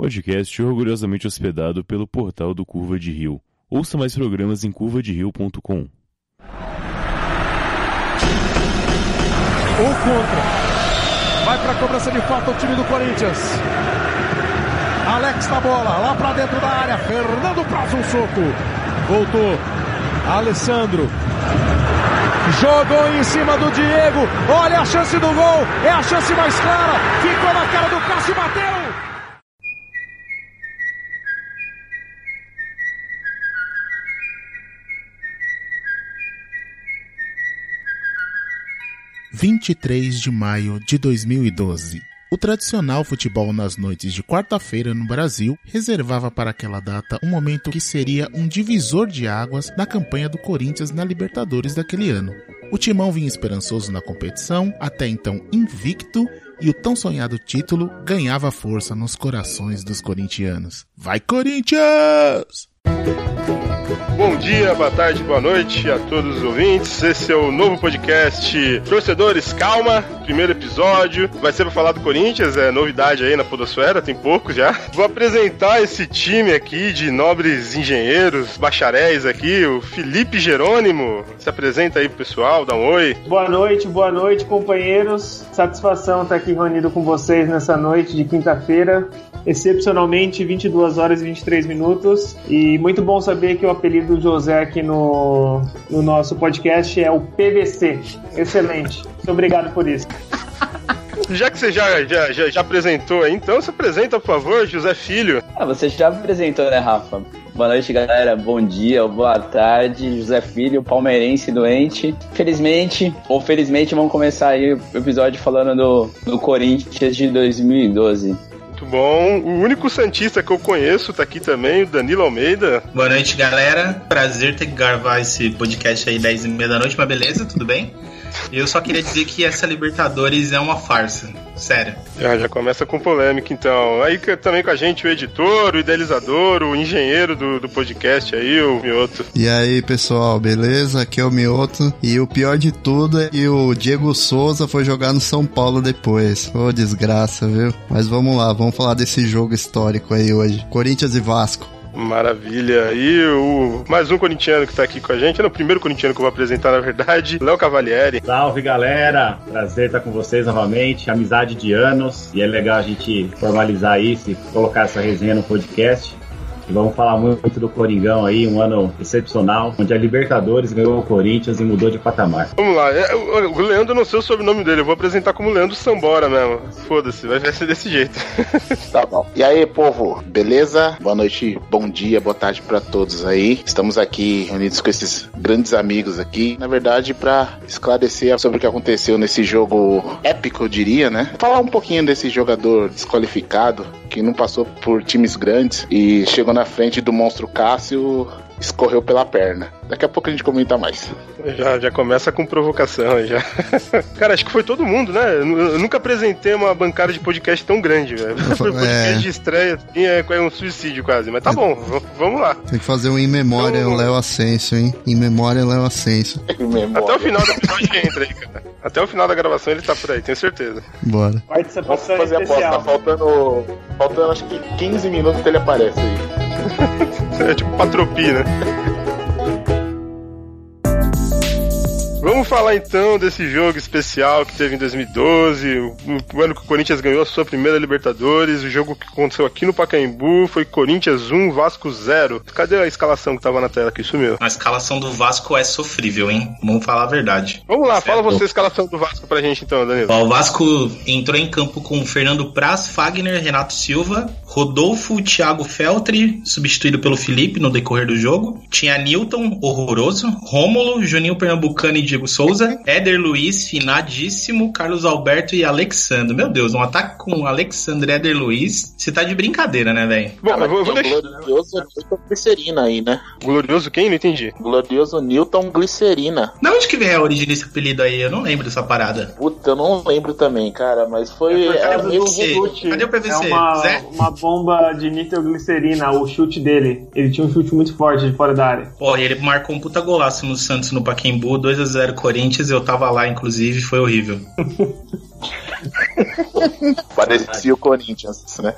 podcast orgulhosamente hospedado pelo portal do Curva de Rio. Ouça mais programas em curvaderio.com. Um contra. Vai para a cobrança de falta o time do Corinthians. Alex na bola, lá para dentro da área. Fernando Prazo um soco. Voltou. Alessandro. Jogou em cima do Diego. Olha a chance do gol. É a chance mais clara. Ficou na cara do Cássio e bateu. Vinte e três de maio de 2012. O tradicional futebol nas noites de quarta-feira no Brasil reservava para aquela data um momento que seria um divisor de águas na campanha do Corinthians na Libertadores daquele ano. O timão vinha esperançoso na competição, até então invicto, e o tão sonhado título ganhava força nos corações dos corintianos. Vai Corinthians! Bom dia, boa tarde, boa noite a todos os ouvintes. Esse é o novo podcast Torcedores Calma, primeiro episódio. Vai ser para falar do Corinthians, é novidade aí na Podosfera, tem pouco já. Vou apresentar esse time aqui de nobres engenheiros, bacharéis aqui, o Felipe Jerônimo. Se apresenta aí pro pessoal, dá um oi. Boa noite, boa noite, companheiros. Satisfação estar aqui reunido com vocês nessa noite de quinta-feira excepcionalmente 22 horas e 23 minutos. E muito bom saber que o apelido do José aqui no, no nosso podcast é o PVC. Excelente. Muito obrigado por isso. Já que você já, já, já, já apresentou aí, então se apresenta, por favor, José Filho. Ah, você já apresentou, né, Rafa? Boa noite, galera. Bom dia, boa tarde. José Filho, palmeirense doente. Felizmente, ou felizmente, vamos começar aí o episódio falando do, do Corinthians de 2012 muito bom. O único Santista que eu conheço tá aqui também, o Danilo Almeida. Boa noite, galera. Prazer ter que gravar esse podcast aí 10 e meia da noite, mas beleza, tudo bem? Eu só queria dizer que essa Libertadores é uma farsa. Sério. Já, já começa com polêmica, então. Aí também com a gente o editor, o idealizador, o engenheiro do, do podcast aí, o Mioto. E aí, pessoal, beleza? Aqui é o Mioto. E o pior de tudo é que o Diego Souza foi jogar no São Paulo depois. Ô, oh, desgraça, viu? Mas vamos lá, vamos falar desse jogo histórico aí hoje. Corinthians e Vasco. Maravilha. E o mais um corintiano que tá aqui com a gente, é o primeiro corintiano que eu vou apresentar, na verdade, Léo Cavalieri. Salve, galera! Prazer estar com vocês novamente. Amizade de anos. E é legal a gente formalizar isso e colocar essa resenha no podcast. E vamos falar muito do Coringão aí, um ano excepcional, onde a Libertadores ganhou o Corinthians e mudou de patamar. Vamos lá, é, o Leandro não sei o sobrenome dele, eu vou apresentar como Leandro Sambora mesmo. Foda-se, vai ser desse jeito. Tá bom. E aí, povo, beleza? Boa noite, bom dia, boa tarde para todos aí. Estamos aqui reunidos com esses grandes amigos aqui, na verdade, para esclarecer sobre o que aconteceu nesse jogo épico, eu diria, né? Falar um pouquinho desse jogador desqualificado que não passou por times grandes e chegou na frente do monstro Cássio escorreu pela perna. Daqui a pouco a gente comenta mais. Já, já começa com provocação já. Cara, acho que foi todo mundo, né? Eu nunca apresentei uma bancada de podcast tão grande, velho. podcast é. de estreia assim, é, é um suicídio quase, mas tá bom, vamos lá. Tem que fazer um em memória então, Léo Ascenso, hein? Em memória Léo Ascenso. Até o final do episódio ele entra aí, cara. Até o final da gravação ele tá por aí, tenho certeza. Bora. Vamos fazer a aposta, tá faltando, faltando acho que 15 minutos que ele aparece aí. É tipo patropi, né? Vamos falar então desse jogo especial que teve em 2012, o ano que o Corinthians ganhou a sua primeira Libertadores, o jogo que aconteceu aqui no Pacaembu foi Corinthians 1, Vasco 0. Cadê a escalação que tava na tela que sumiu? A escalação do Vasco é sofrível, hein? Vamos falar a verdade. Vamos lá, certo. fala você a escalação do Vasco pra gente então, Danilo. o Vasco entrou em campo com Fernando Praz, Fagner, Renato Silva, Rodolfo, Thiago Feltri, substituído pelo Felipe no decorrer do jogo. Tinha Newton, horroroso, Rômulo, Juninho Pernambucano e Diego Souza, Éder Luiz, finadíssimo, Carlos Alberto e Alexandre. Meu Deus, um ataque com Alexandre Éder Luiz. Você tá de brincadeira, né, velho? Bom, eu vou, vou deixar. Glorioso Newton Glicerina aí, né? Glorioso quem? Não entendi. Glorioso Newton Glicerina. De onde que vem a origem desse apelido aí? Eu não lembro dessa parada. Puta, eu não lembro também, cara, mas foi. É, cadê, o PVC? Cadê o PVC? É uma, uma bomba de nitroglicerina, o chute dele. Ele tinha um chute muito forte de fora da área. Pô, e ele marcou um puta golaço no Santos no Paquembu, 2x0 Corinthians, eu tava lá, inclusive, foi horrível. Parecia o Corinthians, né?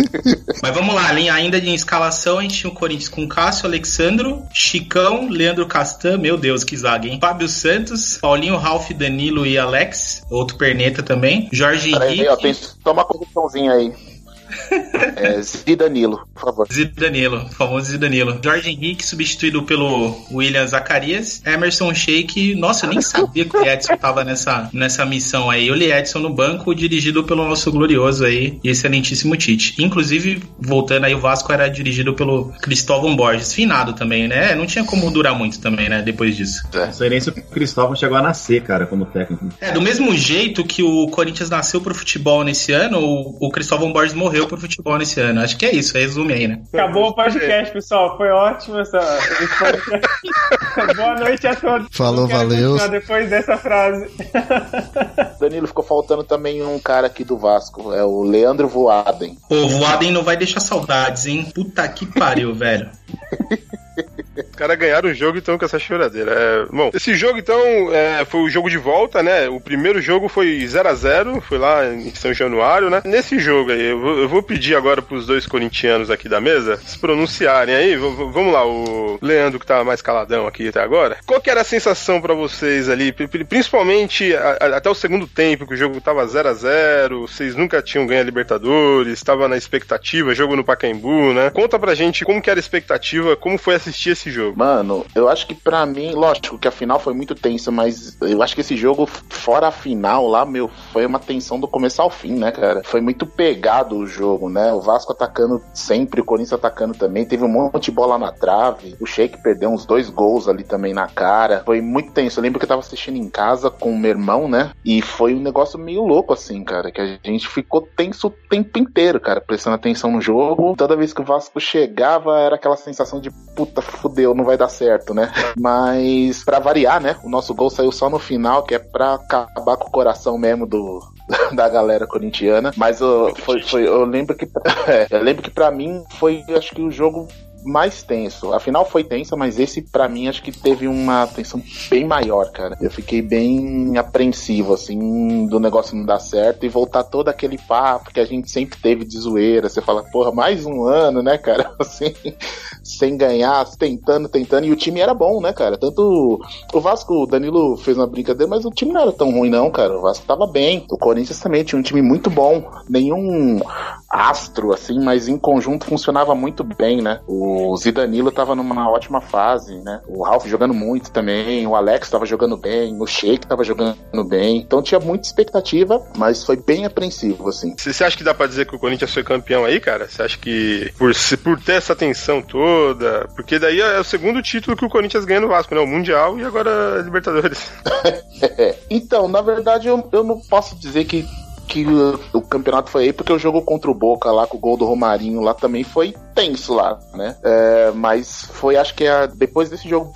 Mas vamos lá, linha ainda de escalação, a gente tinha o Corinthians com Cássio, Alexandro, Chicão, Leandro Castan, meu Deus, que zaga, hein? Fábio Santos, Paulinho, Ralf, Danilo e Alex, outro perneta também, Jorge Peraí, Henrique. ó, tem, toma uma aí. É, Zidanilo, por favor. Zidanilo, famoso Zidanilo. Jorge Henrique, substituído pelo William Zacarias. Emerson Sheik. Nossa, eu nem sabia que o Edson tava nessa, nessa missão aí. O Edson no banco, dirigido pelo nosso glorioso aí e excelentíssimo Tite. Inclusive, voltando aí, o Vasco era dirigido pelo Cristóvão Borges. Finado também, né? Não tinha como durar muito também, né? Depois disso. Se o Cristóvão chegou a nascer, cara, como técnico. É, do mesmo jeito que o Corinthians nasceu pro futebol nesse ano, o, o Cristóvão Borges morreu pro futebol nesse ano. Acho que é isso, resume aí, né? Acabou o podcast, pessoal. Foi ótimo essa. Boa noite a todos. Falou, valeu. Depois dessa frase. Danilo ficou faltando também um cara aqui do Vasco, é o Leandro Voaden. O Voaden não vai deixar saudades, hein? Puta que pariu, velho. Os caras ganharam o jogo então com essa choradeira. É, bom, esse jogo então é, foi o jogo de volta, né? O primeiro jogo foi 0 a 0 foi lá em São Januário, né? Nesse jogo aí, eu vou, eu vou pedir agora pros dois corintianos aqui da mesa se pronunciarem aí. Vamos lá, o Leandro que tá mais caladão aqui até agora. Qual que era a sensação pra vocês ali, pri- pri- principalmente a- a- até o segundo tempo, que o jogo tava 0 a 0 vocês nunca tinham ganho a Libertadores, tava na expectativa, jogo no Pacaembu, né? Conta pra gente como que era a expectativa, como foi assistir esse jogo. Mano, eu acho que pra mim, lógico que a final foi muito tensa, mas eu acho que esse jogo, fora a final lá, meu, foi uma tensão do começo ao fim, né, cara? Foi muito pegado o jogo, né? O Vasco atacando sempre, o Corinthians atacando também. Teve um monte de bola na trave. O Sheik perdeu uns dois gols ali também na cara. Foi muito tenso. Eu lembro que eu tava assistindo em casa com o meu irmão, né? E foi um negócio meio louco, assim, cara. Que a gente ficou tenso o tempo inteiro, cara, prestando atenção no jogo. Toda vez que o Vasco chegava, era aquela sensação de puta, fudeu, não vai dar certo, né? Mas, pra variar, né? O nosso gol saiu só no final, que é pra acabar com o coração mesmo do. Da galera corintiana, mas eu, foi, foi, eu lembro que é, eu lembro que para mim foi acho que o jogo mais tenso. A final foi tensa, mas esse pra mim acho que teve uma tensão bem maior, cara. Eu fiquei bem apreensivo, assim, do negócio não dar certo e voltar todo aquele papo que a gente sempre teve de zoeira. Você fala, porra, mais um ano, né, cara? Assim, sem ganhar, tentando, tentando. E o time era bom, né, cara? Tanto o Vasco, o Danilo fez uma brincadeira, mas o time não era tão ruim, não, cara. O Vasco tava bem. O Corinthians também tinha um time muito bom. Nenhum astro, assim, mas em conjunto funcionava muito bem, né? O Zidanilo tava numa ótima fase, né? O Ralf jogando muito também, o Alex tava jogando bem, o Sheik tava jogando bem. Então tinha muita expectativa, mas foi bem apreensivo, assim. Você acha que dá pra dizer que o Corinthians foi campeão aí, cara? Você acha que por, por ter essa tensão toda. Porque daí é o segundo título que o Corinthians ganha no Vasco, né? O Mundial e agora a Libertadores. então, na verdade, eu, eu não posso dizer que, que o, campeonato foi aí, porque o jogo contra o Boca lá, com o gol do Romarinho lá, também foi tenso lá, né? É, mas foi, acho que é depois desse jogo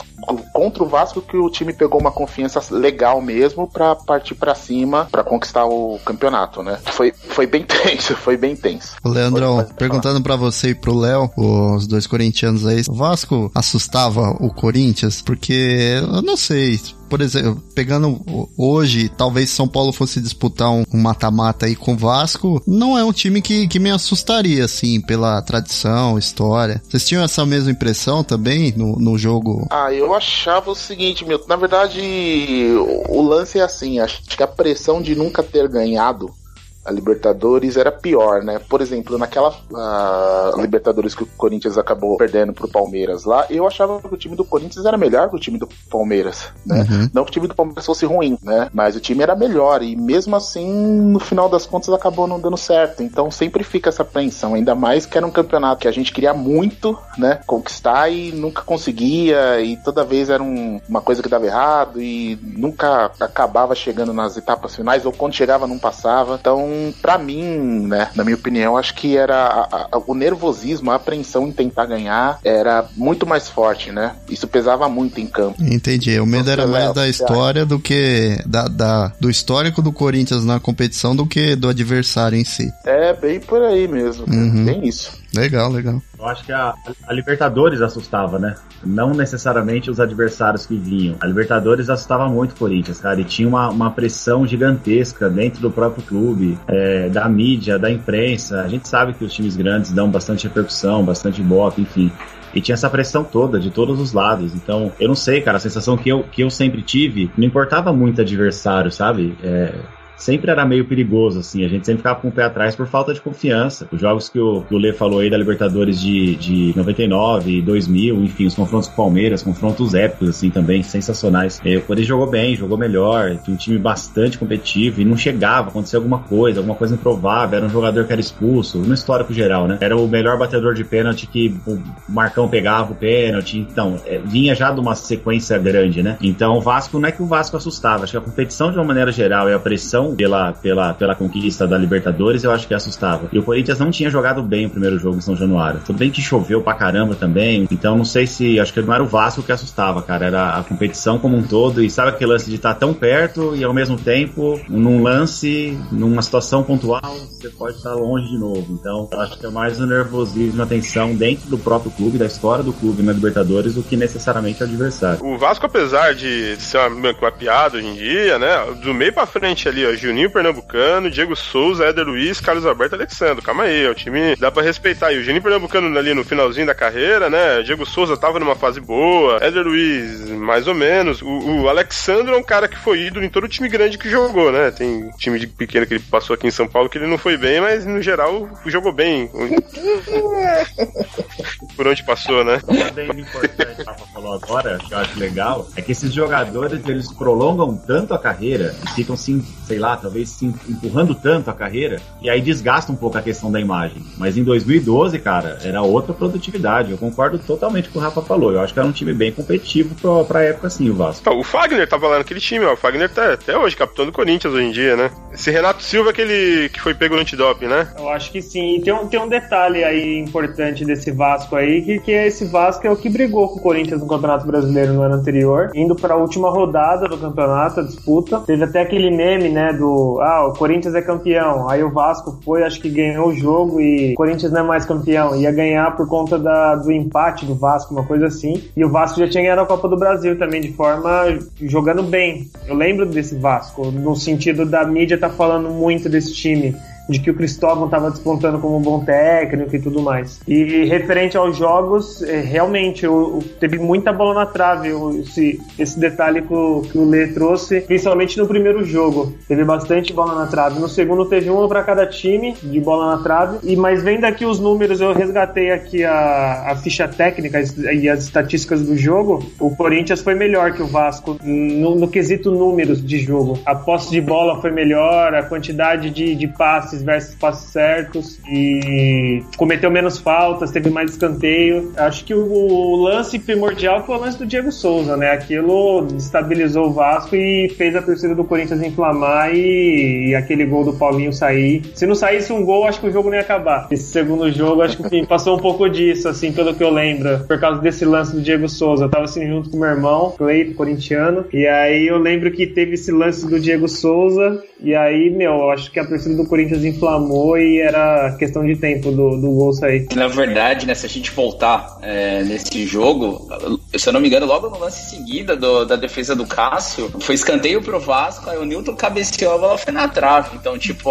contra o Vasco que o time pegou uma confiança legal mesmo pra partir pra cima, pra conquistar o campeonato, né? Foi, foi bem tenso, foi bem tenso. Leandrão, perguntando pra você e pro Léo, os dois corintianos aí, o Vasco assustava o Corinthians? Porque, eu não sei, por exemplo, pegando hoje, talvez São Paulo fosse disputar um mata-mata aí com o Vasco, não é um time que, que me assustaria, assim, pela tradição, história. Vocês tinham essa mesma impressão também no, no jogo? Ah, eu achava o seguinte, meu, na verdade, o lance é assim, acho que a pressão de nunca ter ganhado a Libertadores era pior, né? Por exemplo, naquela Libertadores que o Corinthians acabou perdendo pro Palmeiras lá, eu achava que o time do Corinthians era melhor que o time do Palmeiras, né? Uhum. Não que o time do Palmeiras fosse ruim, né? Mas o time era melhor e mesmo assim, no final das contas, acabou não dando certo. Então sempre fica essa apreensão, ainda mais que era um campeonato que a gente queria muito, né? Conquistar e nunca conseguia e toda vez era um- uma coisa que dava errado e nunca acabava chegando nas etapas finais ou quando chegava não passava. Então, pra mim, né? Na minha opinião, acho que era a- a- o nervosismo, a apreensão em tentar ganhar era muito mais forte, né? Isso pesava muito em campo. Entendi. O medo era mais da história do que da, da- do histórico do Corinthians na competição do que do adversário em si. É bem por aí mesmo. Uhum. bem isso. Legal, legal. Eu acho que a, a, Libertadores assustava, né? Não necessariamente os adversários que vinham. A Libertadores assustava muito o Corinthians, cara. E tinha uma, uma pressão gigantesca dentro do próprio clube, é, da mídia, da imprensa. A gente sabe que os times grandes dão bastante repercussão, bastante bota, enfim. E tinha essa pressão toda, de todos os lados. Então, eu não sei, cara, a sensação que eu, que eu sempre tive, não importava muito adversário, sabe? É, sempre era meio perigoso, assim. A gente sempre ficava com o pé atrás por falta de confiança. Os jogos que o, que o Lê falou aí da Libertadores de, de 99, 2000, enfim, os confrontos com o Palmeiras, confrontos épicos, assim, também, sensacionais. É, o Corinthians jogou bem, jogou melhor, tinha um time bastante competitivo e não chegava, acontecia alguma coisa, alguma coisa improvável, era um jogador que era expulso, no histórico geral, né? Era o melhor batedor de pênalti que o Marcão pegava o pênalti, então, é, vinha já de uma sequência grande, né? Então, o Vasco, não é que o Vasco assustava, acho que a competição de uma maneira geral e a pressão pela, pela, pela conquista da Libertadores, eu acho que assustava. E o Corinthians não tinha jogado bem o primeiro jogo em São Januário. Tudo bem que choveu pra caramba também, então não sei se. Acho que não era o Vasco que assustava, cara. Era a competição como um todo. E sabe aquele lance de estar tão perto e ao mesmo tempo, num lance, numa situação pontual, você pode estar longe de novo. Então, acho que é mais o nervosismo, a tensão dentro do próprio clube, da história do clube na Libertadores, do que necessariamente o adversário. O Vasco, apesar de ser uma, uma piada hoje em dia, né? Do meio pra frente ali, ó, Juninho Pernambucano, Diego Souza, Éder Luiz, Carlos Alberto Alexandre. Calma aí, é o time dá pra respeitar. E o Juninho Pernambucano ali no finalzinho da carreira, né? Diego Souza tava numa fase boa, Éder Luiz, mais ou menos. O, o Alexandre é um cara que foi ídolo em todo o time grande que jogou, né? Tem time de pequeno que ele passou aqui em São Paulo que ele não foi bem, mas no geral jogou bem. Por onde passou, né? Uma importante que Rafa falou agora, que eu acho legal, é que esses jogadores eles prolongam tanto a carreira, ficam assim, sei lá, talvez se empurrando tanto a carreira, e aí desgasta um pouco a questão da imagem. Mas em 2012, cara, era outra produtividade. Eu concordo totalmente com o Rafa falou. Eu acho que era um time bem competitivo pra, pra época assim, o Vasco. Então, o Fagner tava lá naquele time, ó. O Fagner tá até hoje capitão do Corinthians hoje em dia, né? Esse Renato Silva é aquele que foi pego no antidoping, né? Eu acho que sim. E tem um, tem um detalhe aí importante desse Vasco aí, que, que esse Vasco é o que brigou com o Corinthians no Campeonato Brasileiro no ano anterior, indo pra última rodada do campeonato, a disputa. Teve até aquele meme, né, do ah, o Corinthians é campeão. Aí o Vasco foi, acho que ganhou o jogo e o Corinthians não é mais campeão. Ia ganhar por conta da, do empate do Vasco, uma coisa assim. E o Vasco já tinha ganhado a Copa do Brasil também, de forma jogando bem. Eu lembro desse Vasco, no sentido da mídia tá falando muito desse time de que o Cristóvão estava despontando como um bom técnico e tudo mais. E referente aos jogos, é, realmente eu, teve muita bola na trave, esse, esse detalhe que o, que o Lê trouxe, principalmente no primeiro jogo. Teve bastante bola na trave. No segundo teve um para cada time de bola na trave. E mas vendo aqui os números, eu resgatei aqui a, a ficha técnica e as estatísticas do jogo. O Corinthians foi melhor que o Vasco no, no quesito números de jogo. A posse de bola foi melhor, a quantidade de, de passes versus passes certos e cometeu menos faltas, teve mais escanteio. Acho que o, o lance primordial foi o lance do Diego Souza, né? Aquilo estabilizou o Vasco e fez a torcida do Corinthians inflamar e, e, aquele gol do Paulinho sair. Se não saísse um gol, acho que o jogo não ia acabar. Esse segundo jogo, acho que passou um pouco disso, assim, pelo que eu lembro, por causa desse lance do Diego Souza. Eu tava assim junto com meu irmão, Cleito, corintiano, e aí eu lembro que teve esse lance do Diego Souza, e aí, meu, acho que a torcida do Corinthians inflamou e era questão de tempo do, do gol sair. Na verdade, né, se a gente voltar é, nesse jogo, se eu não me engano, logo no lance seguida do, da defesa do Cássio, foi escanteio pro Vasco, aí o Newton cabeceou, a bola foi na trave. Então, tipo,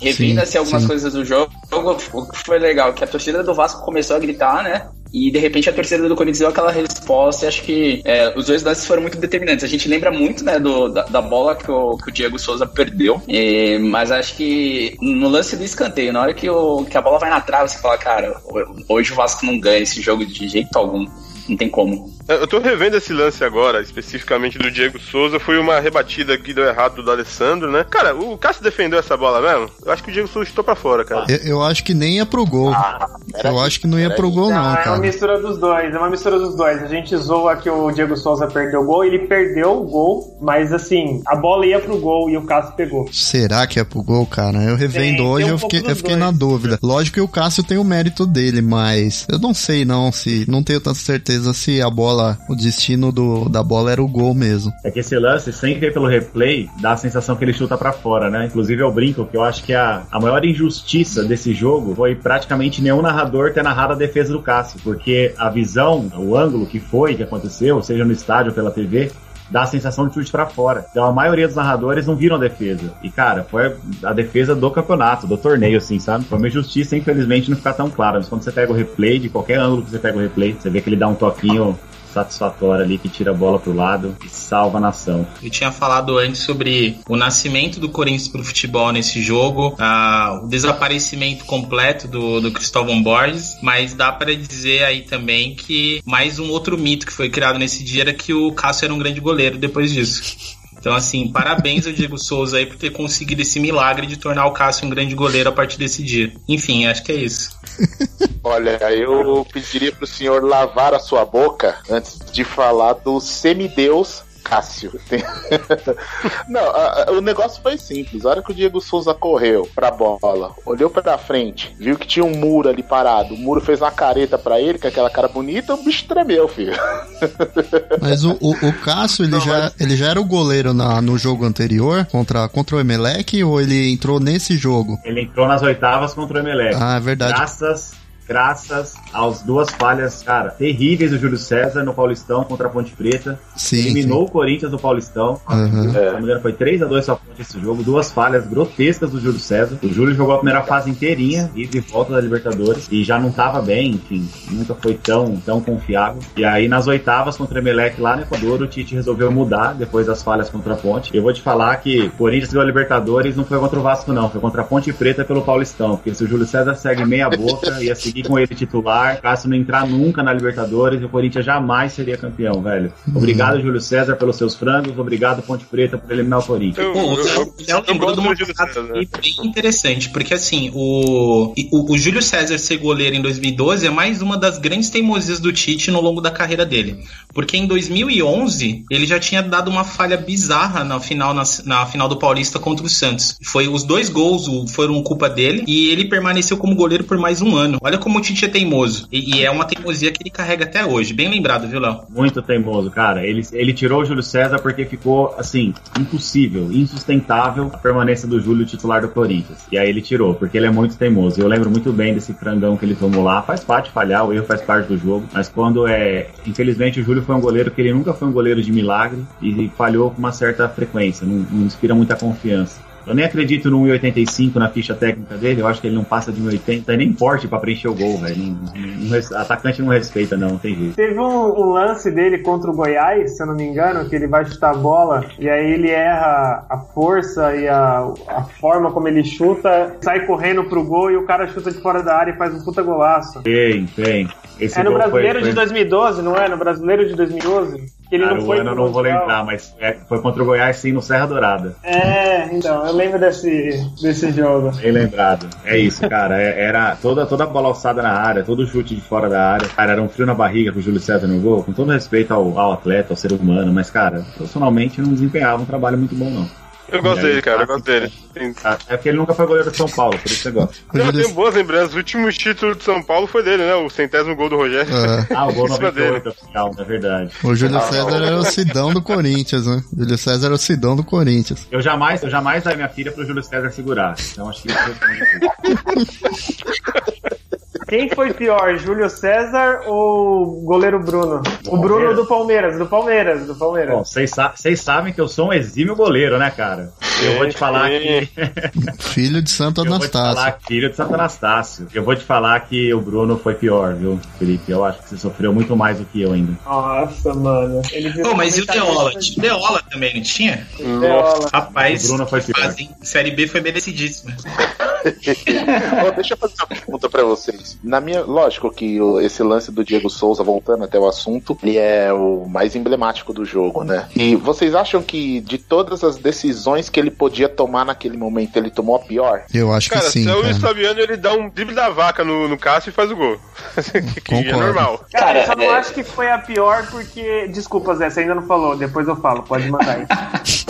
revindo-se algumas sim. coisas do jogo, o que foi legal, que a torcida do Vasco começou a gritar, né? E de repente a torcida do Corinthians deu aquela resposta e acho que é, os dois lances foram muito determinantes. A gente lembra muito, né, do, da, da bola que o, que o, Diego Souza perdeu. E, mas acho que no lance do escanteio, na hora que, o, que a bola vai na trave, você fala, cara, hoje o Vasco não ganha esse jogo de jeito algum. Não tem como. Eu tô revendo esse lance agora, especificamente do Diego Souza. Foi uma rebatida que deu errado do Alessandro, né? Cara, o Cássio defendeu essa bola mesmo? Eu acho que o Diego Souza chutou pra fora, cara. Eu, eu acho que nem ia pro gol. Ah, eu acho que não ia pro gol, não, não, cara. É uma mistura dos dois, é uma mistura dos dois. A gente zoa que o Diego Souza perdeu o gol, ele perdeu o gol, mas assim, a bola ia pro gol e o Cássio pegou. Será que é pro gol, cara? Eu revendo tem, hoje, tem um eu fiquei, eu fiquei na dúvida. Lógico que o Cássio tem o mérito dele, mas eu não sei não se. Não tenho tanta certeza certeza se a bola, o destino do, da bola era o gol mesmo. É que esse lance, sem ver pelo replay, dá a sensação que ele chuta para fora, né? Inclusive eu brinco que eu acho que a, a maior injustiça desse jogo foi praticamente nenhum narrador ter narrado a defesa do Cássio, porque a visão, o ângulo que foi, que aconteceu, seja no estádio ou pela TV, dá a sensação de chute para fora. Então a maioria dos narradores não viram a defesa. E cara, foi a defesa do campeonato, do torneio, assim, sabe? Foi uma injustiça, infelizmente, não ficar tão claro. Mas quando você pega o replay, de qualquer ângulo que você pega o replay, você vê que ele dá um toquinho satisfatória ali que tira a bola pro lado e salva a nação. Eu tinha falado antes sobre o nascimento do Corinthians pro futebol nesse jogo, ah, o desaparecimento completo do, do Cristóvão Borges, mas dá para dizer aí também que mais um outro mito que foi criado nesse dia era que o Cássio era um grande goleiro depois disso. Então, assim, parabéns ao Diego Souza aí por ter conseguido esse milagre de tornar o Cássio um grande goleiro a partir desse dia. Enfim, acho que é isso. Olha, eu pediria pro senhor lavar a sua boca antes de falar do semideus Cássio. Não, a, a, o negócio foi simples. A hora que o Diego Souza correu pra bola, olhou pra frente, viu que tinha um muro ali parado. O muro fez uma careta pra ele, com aquela cara bonita, o bicho tremeu, filho. Mas o, o, o Cássio, ele, Não, já, mas... ele já era o goleiro na, no jogo anterior, contra, contra o Emelec, ou ele entrou nesse jogo? Ele entrou nas oitavas contra o Emelec. Ah, é verdade. Graças graças às duas falhas, cara, terríveis do Júlio César no Paulistão contra a Ponte Preta. Sim, eliminou sim. o Corinthians no Paulistão. Uhum. Se não me engano, foi 3x2 só esse jogo. Duas falhas grotescas do Júlio César. O Júlio jogou a primeira fase inteirinha e de volta da Libertadores. E já não tava bem, enfim. Nunca foi tão, tão confiável. E aí, nas oitavas contra o Emelec lá no Equador, o Tite resolveu mudar depois das falhas contra a Ponte. Eu vou te falar que Corinthians ganhou a Libertadores não foi contra o Vasco, não. Foi contra a Ponte Preta pelo Paulistão. Porque se o Júlio César segue meia boca, ia seguir com ele titular Cássio não entrar nunca na Libertadores e o Corinthians jamais seria campeão, velho. Obrigado, Júlio César, pelos seus frangos. Obrigado, Ponte Preta, por eliminar o Corinthians. Bom, o Léo lembrou de uma coisa bem interessante, porque assim, o, o, o Júlio César ser goleiro em 2012 é mais uma das grandes teimosias do Tite no longo da carreira dele. Porque em 2011 ele já tinha dado uma falha bizarra na final, na, na final do Paulista contra o Santos. Foi os dois gols foram culpa dele e ele permaneceu como goleiro por mais um ano. Olha como o Tite é teimoso. E, e, é uma teimosia que ele carrega até hoje. Bem lembrado, viu, Léo? Muito teimoso, cara. Ele, ele tirou o Júlio César porque ficou, assim, impossível, insustentável a permanência do Júlio titular do Corinthians. E aí ele tirou, porque ele é muito teimoso. Eu lembro muito bem desse frangão que ele tomou lá. Faz parte falhar, o erro faz parte do jogo. Mas quando é. Infelizmente, o Júlio foi um goleiro que ele nunca foi um goleiro de milagre e falhou com uma certa frequência. Não, não inspira muita confiança. Eu nem acredito no 1,85 na ficha técnica dele. Eu acho que ele não passa de 1,80. Tem nem porte pra preencher o gol, velho. Atacante não respeita, não, não tem jeito. Teve um, um, lance dele contra o Goiás, se eu não me engano, que ele vai chutar a bola e aí ele erra a força e a, a forma como ele chuta, sai correndo pro gol e o cara chuta de fora da área e faz um puta golaço. Tem, tem. Esse é no Brasileiro foi, foi... de 2012, não é? No Brasileiro de 2012? Que ele Cara, não foi. Eu não vou lembrar, mas é, foi contra o Goiás sim no Serra Dourada. É, então, eu lembro desse, desse jogo. Bem lembrado. É isso, cara. É, era toda, toda a bola alçada na área, todo chute de fora da área. Cara, era um frio na barriga com o Júlio César no gol, com todo respeito ao, ao atleta, ao ser humano, mas, cara, profissionalmente não desempenhava um trabalho muito bom, não. Eu gosto dele, cara, eu gosto dele. Ah, é porque ele nunca foi goleiro de São Paulo, por isso você gosta. Eu tenho boas lembranças. O último título de São Paulo foi dele, né? O centésimo gol do Rogério. É. Ah, o gol 98 oficial, é verdade. O Júlio ah, César era o Sidão do Corinthians, né? O Júlio César era o Sidão do Corinthians. Eu jamais, eu jamais daria minha filha pro Júlio César segurar. Então acho que isso Quem foi pior, Júlio César ou o goleiro Bruno? O Bruno do Palmeiras, do Palmeiras, do Palmeiras. Bom, vocês sa sabem que eu sou um exímio goleiro, né, cara? Eu vou te falar que. filho de Santo Anastácio. Eu vou te falar filho de Santo Anastácio. Eu vou te falar que o Bruno foi pior, viu, Felipe? Eu acho que você sofreu muito mais do que eu ainda. Nossa, mano. Ele oh, mas e o Deola? Tinha Deola também, não tinha? Deola. Rapaz, o Bruno foi pior. Série B foi merecidíssima. oh, deixa eu fazer uma pergunta pra vocês. Na minha, lógico que o, esse lance do Diego Souza, voltando até o assunto, ele é o mais emblemático do jogo, né? E vocês acham que de todas as decisões que ele podia tomar naquele momento, ele tomou a pior? Eu acho cara, que sim. Cara, o Luiz Fabiano ele dá um drible da vaca no, no Cássio e faz o gol. que é normal. Cara, eu só não é... acho que foi a pior porque. Desculpa, Zé, você ainda não falou, depois eu falo, pode mandar aí.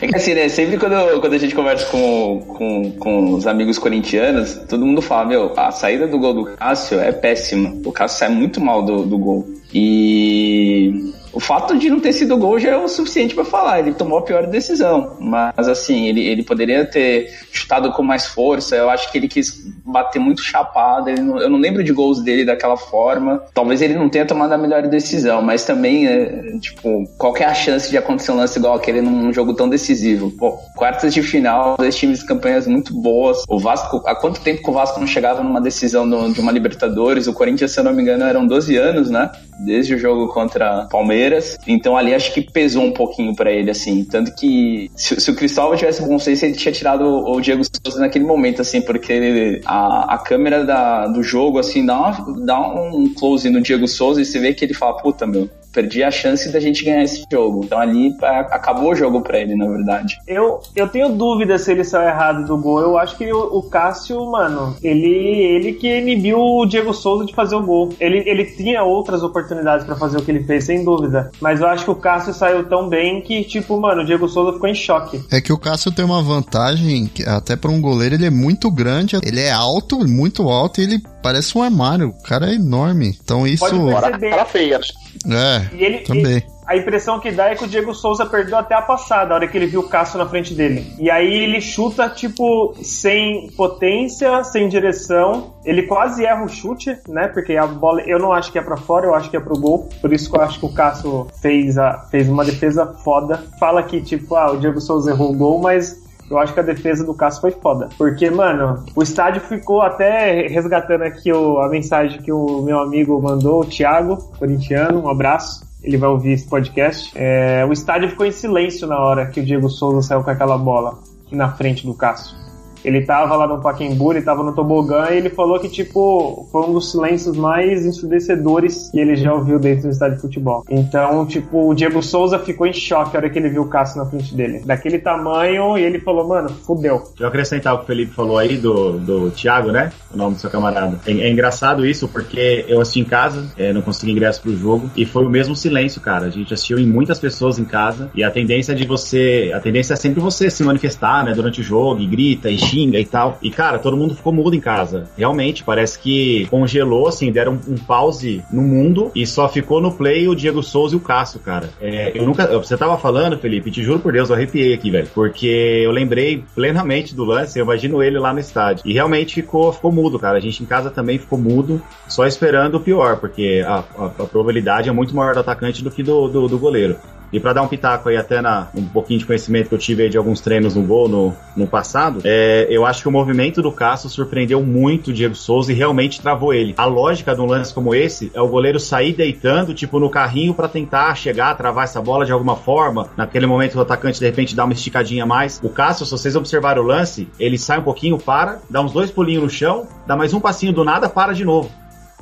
É que assim, né? Sempre quando, quando a gente conversa com, com, com os amigos corintianos, todo mundo fala, meu, a saída do gol do Cássio é péssima. O Cássio sai muito mal do, do gol. E o fato de não ter sido gol já é o suficiente para falar. Ele tomou a pior decisão. Mas, assim, ele, ele poderia ter chutado com mais força. Eu acho que ele quis bater muito chapado. Não, eu não lembro de gols dele daquela forma. Talvez ele não tenha tomado a melhor decisão. Mas também, é, tipo, qual é a chance de acontecer um lance igual aquele num jogo tão decisivo? Pô, quartas de final, dois times de campanhas muito boas. O Vasco, há quanto tempo que o Vasco não chegava numa decisão do, de uma Libertadores? O Corinthians, se eu não me engano, eram 12 anos, né? Desde o jogo contra Palmeiras. Palmeiras. Então ali acho que pesou um pouquinho para ele, assim. Tanto que se, se, o Cristóvão tivesse bom senso, ele tinha tirado o, o Diego Souza naquele momento, assim, porque ele, a, a câmera da, do jogo, assim, dá, uma, dá um close no Diego Souza e você vê que ele fala, puta, meu, perdi a chance da gente ganhar esse jogo. Então ali acabou o jogo para ele, na verdade. Eu, eu tenho dúvida se ele saiu errado do gol. Eu acho que o, o Cássio, mano, ele, ele que inibiu o Diego Souza de fazer o gol. Ele, ele tinha outras oportunidades para fazer o que ele fez, sem dúvida. Mas eu acho que o Cássio saiu tão bem que, tipo, mano, o Diego Souza ficou em choque. É que o Cássio tem uma vantagem, até para um goleiro, ele é muito grande, ele é alto, muito alto, e ele parece um armário. O cara é enorme. Então isso. Pode perceber. Cara feia. É, e ele, também. E a impressão que dá é que o Diego Souza perdeu até a passada, a hora que ele viu o Cássio na frente dele. E aí ele chuta, tipo, sem potência, sem direção. Ele quase erra o chute, né? Porque a bola, eu não acho que é para fora, eu acho que é pro gol. Por isso que eu acho que o Cássio fez, a, fez uma defesa foda. Fala que, tipo, ah, o Diego Souza errou o gol, mas eu acho que a defesa do Cássio foi foda. Porque, mano, o estádio ficou até resgatando aqui o, a mensagem que o meu amigo mandou, o Thiago, corintiano, um abraço ele vai ouvir esse podcast. É, o estádio ficou em silêncio na hora que o Diego Souza saiu com aquela bola na frente do Cássio. Ele tava lá no Pacaembu, ele tava no tobogã e ele falou que, tipo, foi um dos silêncios mais ensurdecedores que ele já ouviu dentro do estádio de futebol. Então, tipo, o Diego Souza ficou em choque a hora que ele viu o Cássio na frente dele. Daquele tamanho, e ele falou, mano, fudeu. Eu acrescentar o que o Felipe falou aí do, do Thiago, né? O nome do seu camarada. É, é engraçado isso, porque eu assisti em casa, é, não consegui ingresso pro jogo, e foi o mesmo silêncio, cara. A gente assistiu em muitas pessoas em casa, e a tendência de você. A tendência é sempre você se manifestar, né, durante o jogo, e grita, e xinga e tal. E, cara, todo mundo ficou mudo em casa. Realmente, parece que congelou, assim, deram um, pause no mundo e só ficou no play o Diego Souza e o Cássio, cara. É, eu nunca. Você tava falando, Felipe, te juro por Deus, eu arrepiei aqui, velho. Porque eu lembrei plenamente do lance, eu imagino ele lá no estádio. E realmente ficou, ficou mudo, cara. A gente em casa também ficou mudo, só esperando o pior, porque a, a, a probabilidade é muito maior do atacante do que do, do, do goleiro. E para dar um pitaco aí até na um pouquinho de conhecimento que eu tive aí de alguns treinos no gol no, no passado, é, eu acho que o movimento do Cássio surpreendeu muito o Diego Souza e realmente travou ele. A lógica de um lance como esse é o goleiro sair deitando, tipo, no carrinho para tentar chegar, travar essa bola de alguma forma. Naquele momento o atacante de repente dá uma esticadinha a mais. O Cássio, se vocês observarem o lance, ele sai um pouquinho, para, dá uns dois pulinhos no chão, dá mais um passinho do nada, para de novo.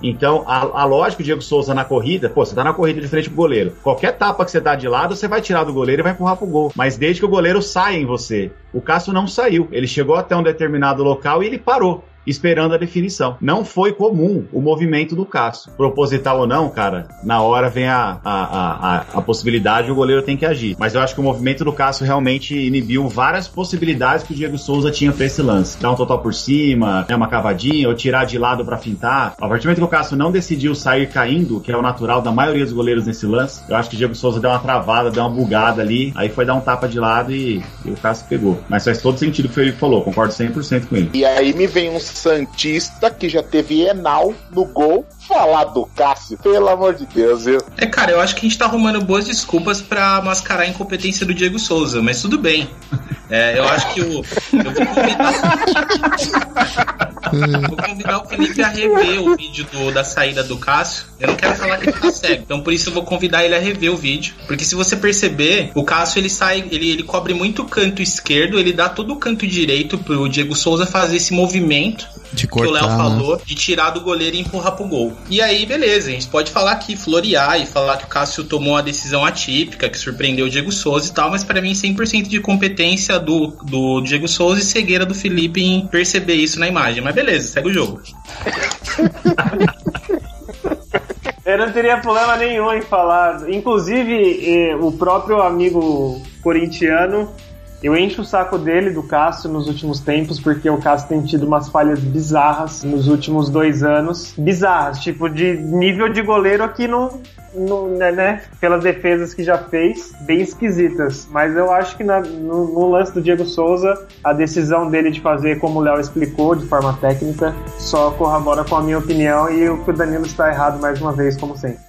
Então, a, a lógica do Diego Souza na corrida, pô, você tá na corrida de frente pro goleiro. Qualquer tapa que você dá de lado, você vai tirar do goleiro e vai empurrar pro gol. Mas desde que o goleiro saia em você. O Cássio não saiu. Ele chegou até um determinado local e ele parou esperando a definição. Não foi comum o movimento do Cássio. Proposital ou não, cara, na hora vem a, a, a, a, possibilidade o goleiro tem que agir. Mas eu acho que o movimento do Cássio realmente inibiu várias possibilidades que o Diego Souza tinha pra esse lance. Dar um total por cima, né, uma cavadinha, ou tirar de lado para fintar. A partir do momento que o Cássio não decidiu sair caindo, que é o natural da maioria dos goleiros nesse lance, eu acho que o Diego Souza deu uma travada, deu uma bugada ali, aí foi dar um tapa de lado e, e o Cássio pegou. Mas faz todo sentido o que o Felipe falou, concordo 100% com ele. E aí me vem um Santista que já teve Enal no gol falar do Cássio, pelo amor de Deus, viu? É, cara, eu acho que a gente tá arrumando boas desculpas para mascarar a incompetência do Diego Souza, mas tudo bem. É, eu acho que o. Eu vou convidar. vou convidar o Felipe a rever o vídeo do, da saída do Cássio. Eu não quero falar que ele tá cego. Então por isso eu vou convidar ele a rever o vídeo. Porque se você perceber, o Cássio ele sai, ele, ele cobre muito o canto esquerdo, ele dá todo o canto direito pro Diego Souza fazer esse movimento de cortar, que o Léo né? falou, de tirar do goleiro e empurrar pro gol. E aí, beleza, a gente pode falar aqui, florear e falar que o Cássio tomou uma decisão atípica, que surpreendeu o Diego Souza e tal, mas para mim 100% de competência do, do Diego Souza e cegueira do Felipe em perceber isso na imagem. Mas beleza, segue o jogo. Eu não teria problema nenhum em falar. Inclusive, eh, o próprio amigo corintiano, eu encho o saco dele, do Cássio, nos últimos tempos, porque o Cássio tem tido umas falhas bizarras nos últimos dois anos. Bizarras, tipo, de nível de goleiro aqui não. não né, né? Pelas defesas que já fez, bem esquisitas. Mas eu acho que na- no, no lance do Diego Souza, a decisão dele de fazer como o Léo explicou, de forma técnica, só corrobora com a minha opinião e o que o Danilo está errado mais uma vez, como sempre.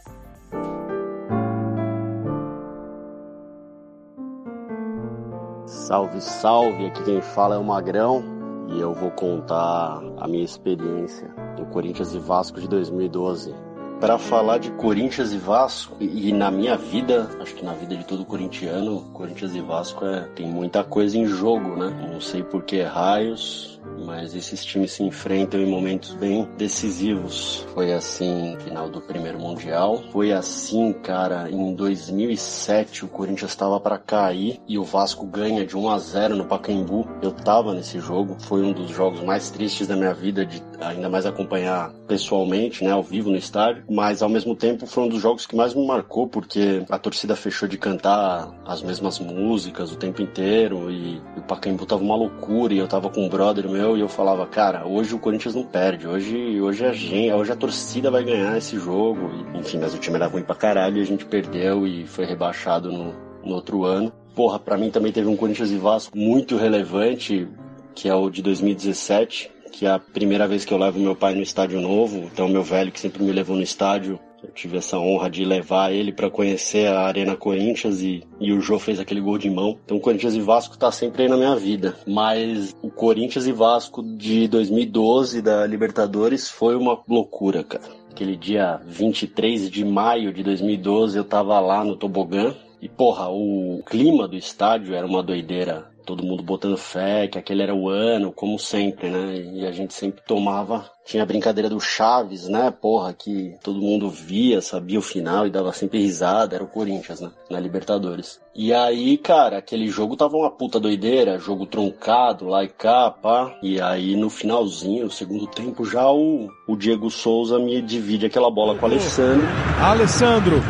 Salve, salve! Aqui quem fala é o Magrão e eu vou contar a minha experiência no Corinthians e Vasco de 2012. Para falar de Corinthians e Vasco, e, e na minha vida, acho que na vida de todo corintiano, Corinthians e Vasco é, tem muita coisa em jogo, né? Não sei por que raios, mas esses times se enfrentam em momentos bem decisivos. Foi assim no final do primeiro mundial, foi assim, cara, em 2007 o Corinthians estava para cair e o Vasco ganha de 1 a 0 no Pacaembu. Eu tava nesse jogo, foi um dos jogos mais tristes da minha vida de ainda mais acompanhar pessoalmente, né, ao vivo no estádio, mas ao mesmo tempo foi um dos jogos que mais me marcou porque a torcida fechou de cantar as mesmas músicas o tempo inteiro e, e o Pacaembu tava uma loucura e eu tava com um brother meu e eu falava, cara, hoje o Corinthians não perde, hoje, hoje a gente, hoje a torcida vai ganhar esse jogo. Enfim, mas o time era ruim pra caralho e a gente perdeu e foi rebaixado no, no outro ano. Porra, pra mim também teve um Corinthians e Vasco muito relevante, que é o de 2017, que é a primeira vez que eu levo meu pai no estádio novo. Então, meu velho que sempre me levou no estádio, eu tive essa honra de levar ele para conhecer a Arena Corinthians e, e o Jô fez aquele gol de mão. Então, Corinthians e Vasco tá sempre aí na minha vida. Mas o Corinthians e Vasco de 2012 da Libertadores foi uma loucura, cara. Aquele dia 23 de maio de 2012 eu tava lá no tobogã e porra, o clima do estádio era uma doideira todo mundo botando fé, que aquele era o ano, como sempre, né? E a gente sempre tomava. Tinha a brincadeira do Chaves, né? Porra, que todo mundo via, sabia o final e dava sempre risada. Era o Corinthians, né? Na Libertadores. E aí, cara, aquele jogo tava uma puta doideira, jogo truncado, lá e cá, pá. E aí, no finalzinho, no segundo tempo, já o, o Diego Souza me divide aquela bola com o Alessandro. Alessandro.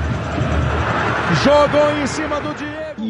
Jogou em cima do.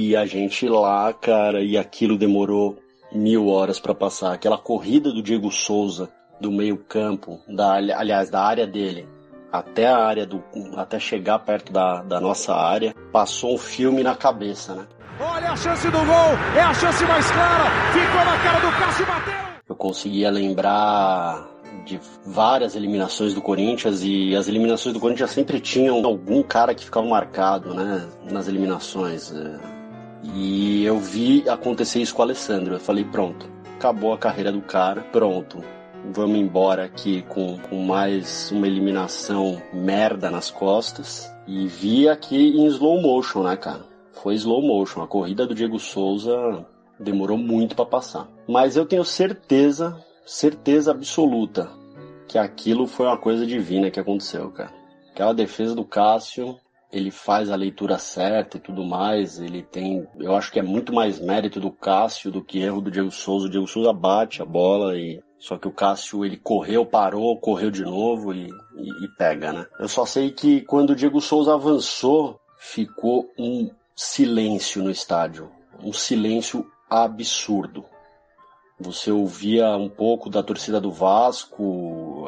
E a gente lá, cara, e aquilo demorou mil horas para passar. Aquela corrida do Diego Souza do meio campo, da, aliás, da área dele, até a área do. até chegar perto da, da nossa área, passou um filme na cabeça, né? Olha a chance do gol, é a chance mais clara. Ficou na cara do Cássio bateu. Eu conseguia lembrar de várias eliminações do Corinthians e as eliminações do Corinthians sempre tinham algum cara que ficava marcado, né, nas eliminações. E eu vi acontecer isso com o Alessandro. Eu falei, pronto, acabou a carreira do cara, pronto. Vamos embora aqui com, com mais uma eliminação merda nas costas. E vi aqui em slow motion, né, cara? Foi slow motion. A corrida do Diego Souza demorou muito para passar. Mas eu tenho certeza, certeza absoluta, que aquilo foi uma coisa divina que aconteceu, cara. Aquela defesa do Cássio, ele faz a leitura certa e tudo mais. Ele tem, eu acho que é muito mais mérito do Cássio do que erro do Diego Souza. O Diego Souza bate a bola e só que o Cássio ele correu, parou, correu de novo e, e, e pega, né? Eu só sei que quando o Diego Souza avançou, ficou um silêncio no estádio, um silêncio absurdo. Você ouvia um pouco da torcida do Vasco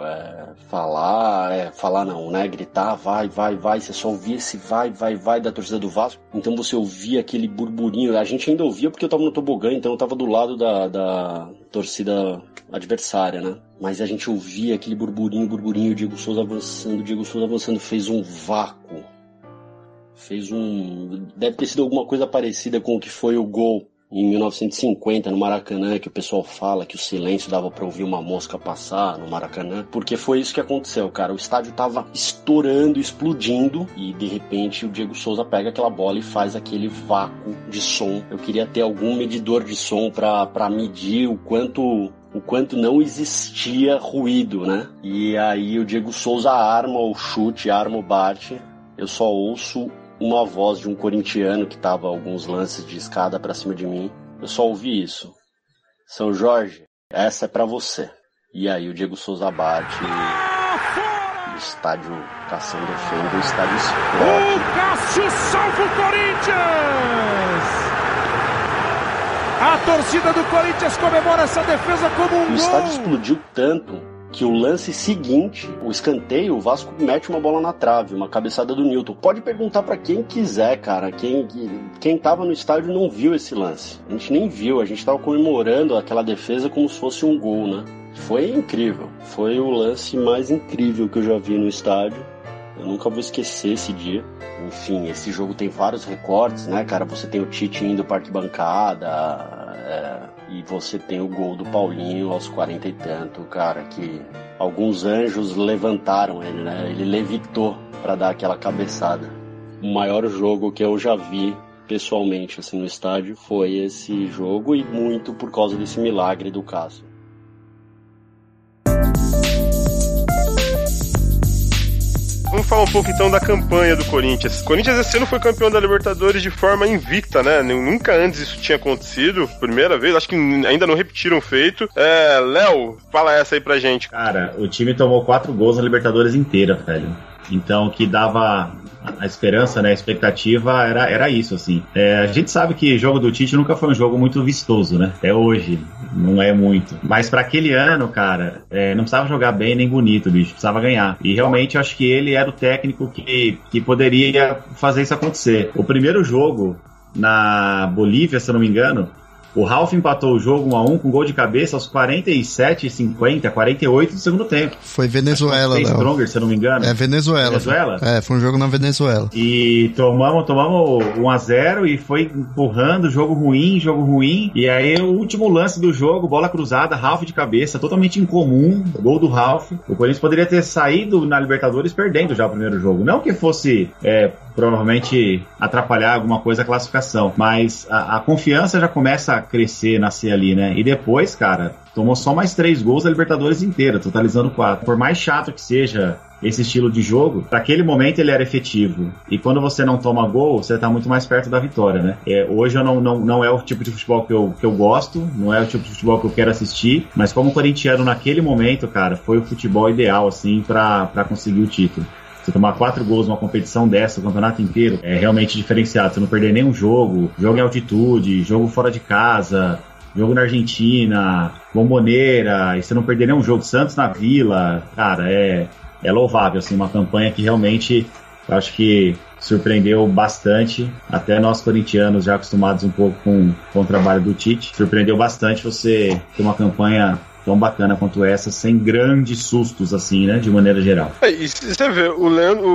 é, falar, é, falar não, né? Gritar, vai, vai, vai. Você só ouvia esse vai, vai, vai da torcida do Vasco. Então você ouvia aquele burburinho. A gente ainda ouvia porque eu tava no tobogã, então eu tava do lado da, da torcida adversária, né? Mas a gente ouvia aquele burburinho, burburinho, Diego Souza avançando, Diego Souza avançando, fez um vácuo. Fez um. Deve ter sido alguma coisa parecida com o que foi o gol em 1950 no Maracanã, que o pessoal fala que o silêncio dava para ouvir uma mosca passar no Maracanã, porque foi isso que aconteceu, cara. O estádio tava estourando, explodindo e de repente o Diego Souza pega aquela bola e faz aquele vácuo de som. Eu queria ter algum medidor de som para medir o quanto o quanto não existia ruído, né? E aí o Diego Souza arma o chute, arma o bate. Eu só ouço uma voz de um corintiano que tava alguns lances de escada para cima de mim. Eu só ouvi isso. São Jorge, essa é para você. E aí o Diego Souza bate. estádio Cação defende, o estádio explode. O Cássio salva o Corinthians! A torcida do Corinthians comemora essa defesa como um O estádio gol. explodiu tanto que o lance seguinte, o escanteio, o Vasco mete uma bola na trave, uma cabeçada do Newton. Pode perguntar pra quem quiser, cara. Quem, quem tava no estádio não viu esse lance. A gente nem viu, a gente tava comemorando aquela defesa como se fosse um gol, né? Foi incrível. Foi o lance mais incrível que eu já vi no estádio. Eu nunca vou esquecer esse dia. Enfim, esse jogo tem vários recortes, né, cara? Você tem o Tite indo para arquibancada, é, e você tem o gol do Paulinho aos 40 e tanto, cara, que alguns anjos levantaram ele, né? Ele levitou para dar aquela cabeçada. O maior jogo que eu já vi pessoalmente assim no estádio foi esse jogo e muito por causa desse milagre do Cássio. Vamos falar um pouco então da campanha do Corinthians. O Corinthians esse ano foi campeão da Libertadores de forma invicta, né? Nunca antes isso tinha acontecido. Primeira vez, acho que ainda não repetiram o feito. É, Léo, fala essa aí pra gente. Cara, o time tomou quatro gols na Libertadores inteira, velho. Então, o que dava a esperança, né, a expectativa era, era isso, assim. É, a gente sabe que jogo do Tite nunca foi um jogo muito vistoso, né? Até hoje, não é muito. Mas para aquele ano, cara, é, não precisava jogar bem nem bonito, bicho, precisava ganhar. E realmente eu acho que ele era o técnico que, que poderia fazer isso acontecer. O primeiro jogo na Bolívia, se eu não me engano, o Ralf empatou o jogo 1x1 com gol de cabeça aos 47, 50, 48 do segundo tempo. Foi Venezuela, Léo. Stronger, se eu não me engano. É Venezuela. Venezuela? É, foi um jogo na Venezuela. E tomamos, tomamos 1x0 e foi empurrando, jogo ruim, jogo ruim. E aí o último lance do jogo, bola cruzada, Ralf de cabeça, totalmente incomum, gol do Ralf. O Corinthians poderia ter saído na Libertadores perdendo já o primeiro jogo. Não que fosse é, provavelmente atrapalhar alguma coisa a classificação, mas a, a confiança já começa a crescer, nascer ali, né? E depois, cara, tomou só mais três gols da Libertadores inteira, totalizando quatro. Por mais chato que seja esse estilo de jogo, para aquele momento ele era efetivo. E quando você não toma gol, você tá muito mais perto da vitória, né? É, hoje eu não, não, não é o tipo de futebol que eu, que eu gosto, não é o tipo de futebol que eu quero assistir, mas como corintiano naquele momento, cara, foi o futebol ideal, assim, para conseguir o título. Você tomar quatro gols numa competição dessa, o campeonato inteiro, é realmente diferenciado. Você não perder nenhum jogo, jogo em altitude, jogo fora de casa, jogo na Argentina, bomboneira, e você não perder nenhum jogo, Santos na Vila, cara, é, é louvável, assim, uma campanha que realmente eu acho que surpreendeu bastante, até nós corintianos já acostumados um pouco com, com o trabalho do Tite, surpreendeu bastante você ter uma campanha tão bacana quanto essa, sem grandes sustos, assim, né, de maneira geral. É, e você vê, o Leandro,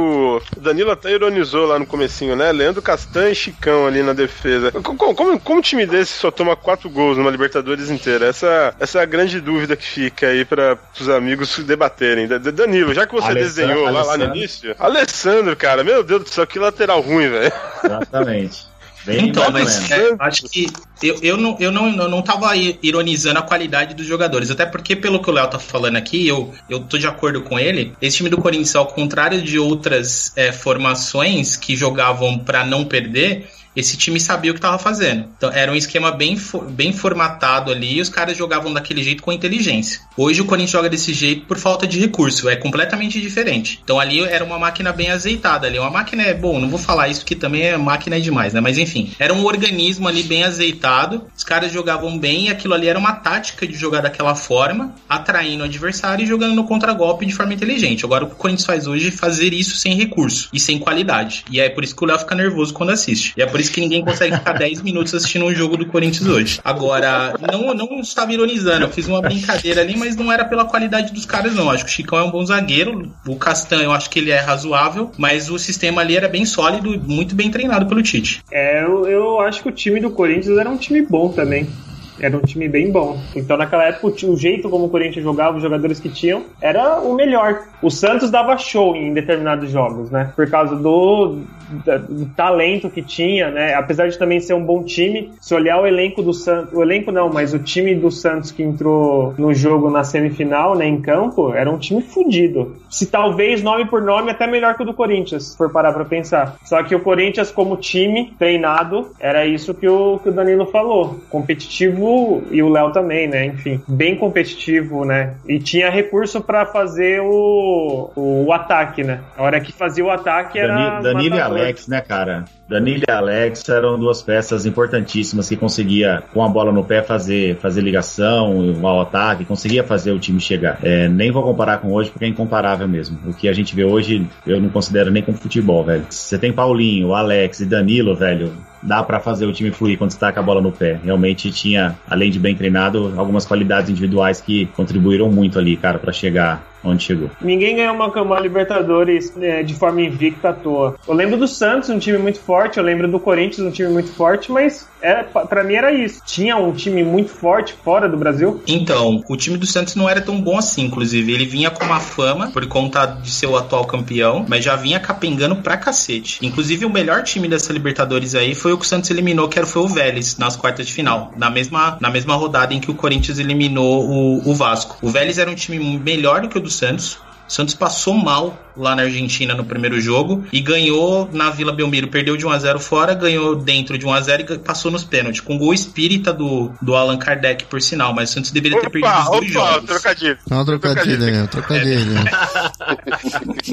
o Danilo até ironizou lá no comecinho, né? Leandro Castan e Chicão ali na defesa. Como, como, como um time desse só toma quatro gols numa Libertadores inteira? Essa, essa é a grande dúvida que fica aí para os amigos debaterem. Da- Danilo, já que você Alessandro- desenhou lá, lá no início, Alessandro, cara, meu Deus do céu, que lateral ruim, velho. Exatamente. Bem Então, mas é, acho que eu, eu, não, eu, não, eu não tava ironizando a qualidade dos jogadores, até porque, pelo que o Léo tá falando aqui, eu, eu tô de acordo com ele. Esse time do Corinthians, ao contrário de outras é, formações que jogavam pra não perder, esse time sabia o que tava fazendo. Então, era um esquema bem, bem formatado ali e os caras jogavam daquele jeito com inteligência. Hoje o Corinthians joga desse jeito por falta de recurso, é completamente diferente. Então ali era uma máquina bem azeitada ali. Uma máquina é, bom, não vou falar isso que também é máquina é demais, né? Mas enfim, era um organismo ali bem azeitado. Os caras jogavam bem e aquilo ali era uma tática de jogar daquela forma, atraindo o adversário e jogando no contragolpe de forma inteligente. Agora o que o Corinthians faz hoje é fazer isso sem recurso e sem qualidade. E é por isso que o Léo fica nervoso quando assiste. E é por isso que ninguém consegue ficar 10 minutos assistindo um jogo do Corinthians hoje. Agora, não, não estava ironizando, eu fiz uma brincadeira ali, mas não era pela qualidade dos caras, não. Acho que o Chicão é um bom zagueiro, o Castan eu acho que ele é razoável, mas o sistema ali era bem sólido, muito bem treinado pelo Tite. É, eu, eu acho que o time do Corinthians era um time bom também. Era um time bem bom. Então, naquela época, o jeito como o Corinthians jogava, os jogadores que tinham, era o melhor. O Santos dava show em determinados jogos, né? Por causa do, do talento que tinha, né? Apesar de também ser um bom time, se olhar o elenco do Santos, o elenco não, mas o time do Santos que entrou no jogo na semifinal, né, em campo, era um time fudido. Se talvez nome por nome até melhor que o do Corinthians, se for parar pra pensar. Só que o Corinthians como time treinado, era isso que o, que o Danilo falou. Competitivo e o Léo também, né? Enfim, bem competitivo, né? E tinha recurso para fazer o, o, o, ataque, né? A hora que fazia o ataque era. Danilo e Alex, né, cara? Danilo e Alex eram duas peças importantíssimas que conseguia, com a bola no pé, fazer, fazer ligação, ao ataque, conseguia fazer o time chegar. É, nem vou comparar com hoje, porque é incomparável mesmo. O que a gente vê hoje, eu não considero nem como futebol, velho. Você tem Paulinho, Alex e Danilo, velho, dá para fazer o time fluir quando está com a bola no pé. Realmente tinha, além de bem treinado, algumas qualidades individuais que contribuíram muito ali, cara, para chegar onde chegou. Ninguém ganhou uma, uma Libertadores é, de forma invicta à toa. Eu lembro do Santos, um time muito forte, eu lembro do Corinthians, um time muito forte, mas é, para mim era isso. Tinha um time muito forte fora do Brasil? Então, o time do Santos não era tão bom assim, inclusive. Ele vinha com uma fama por conta de ser o atual campeão, mas já vinha capengando pra cacete. Inclusive, o melhor time dessa Libertadores aí foi o que o Santos eliminou, que foi o Vélez, nas quartas de final. Na mesma, na mesma rodada em que o Corinthians eliminou o, o Vasco. O Vélez era um time melhor do que o do Santos. O Santos passou mal lá na Argentina no primeiro jogo e ganhou na Vila Belmiro. Perdeu de 1 a 0 fora, ganhou dentro de 1 a 0 e passou nos pênaltis. Com gol espírita do, do Allan Kardec, por sinal. Mas o Santos deveria ter opa, perdido os dois opa, jogos. Trocadilho. Não, trocadilho, trocadilho. trocadilho.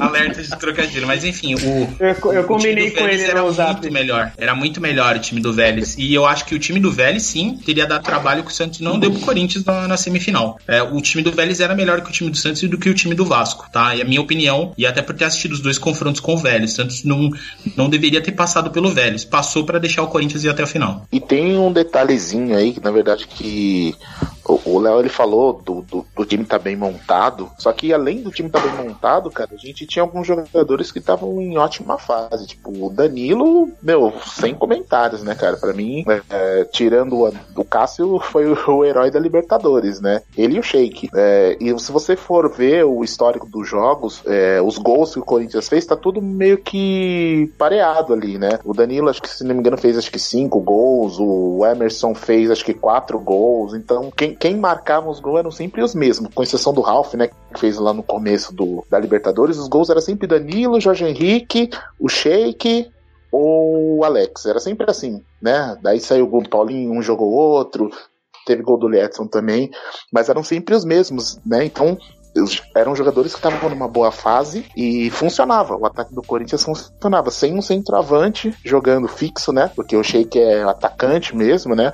Alerta de trocadilho. Mas enfim, o. Eu, eu combinei com ele era muito melhor. Era muito melhor o time do Vélez. E eu acho que o time do Vélez, sim, teria dado trabalho que o Santos não deu pro Corinthians na, na semifinal. É, o time do Vélez era melhor que o time do Santos e do que o time do Vasco, tá? E a minha opinião, e até por ter assistido os dois confrontos com o Vélez. Santos não, não deveria ter passado pelo Vélez. Passou para deixar o Corinthians ir até o final. E tem um detalhezinho aí, na verdade, que o Léo ele falou do, do, do, time tá bem montado, só que além do time tá bem montado, cara, a gente tinha alguns jogadores que estavam em ótima fase, tipo o Danilo, meu, sem comentários, né, cara, para mim, é, tirando o, o Cássio, foi o, o, herói da Libertadores, né, ele e o Sheik. É, e se você for ver o histórico dos jogos, é, os gols que o Corinthians fez, tá tudo meio que pareado ali, né, o Danilo, acho que se não me engano, fez acho que cinco gols, o Emerson fez acho que quatro gols, então quem, quem marcavam os gols eram sempre os mesmos, com exceção do Ralph, né, que fez lá no começo do, da Libertadores, os gols eram sempre Danilo, Jorge Henrique, o Sheik ou o Alex, era sempre assim, né, daí saiu o gol do Paulinho, um jogou outro, teve gol do Letson também, mas eram sempre os mesmos, né, então eram jogadores que estavam numa boa fase e funcionava. O ataque do Corinthians funcionava sem um centroavante jogando fixo, né? Porque o Sheik é atacante mesmo, né?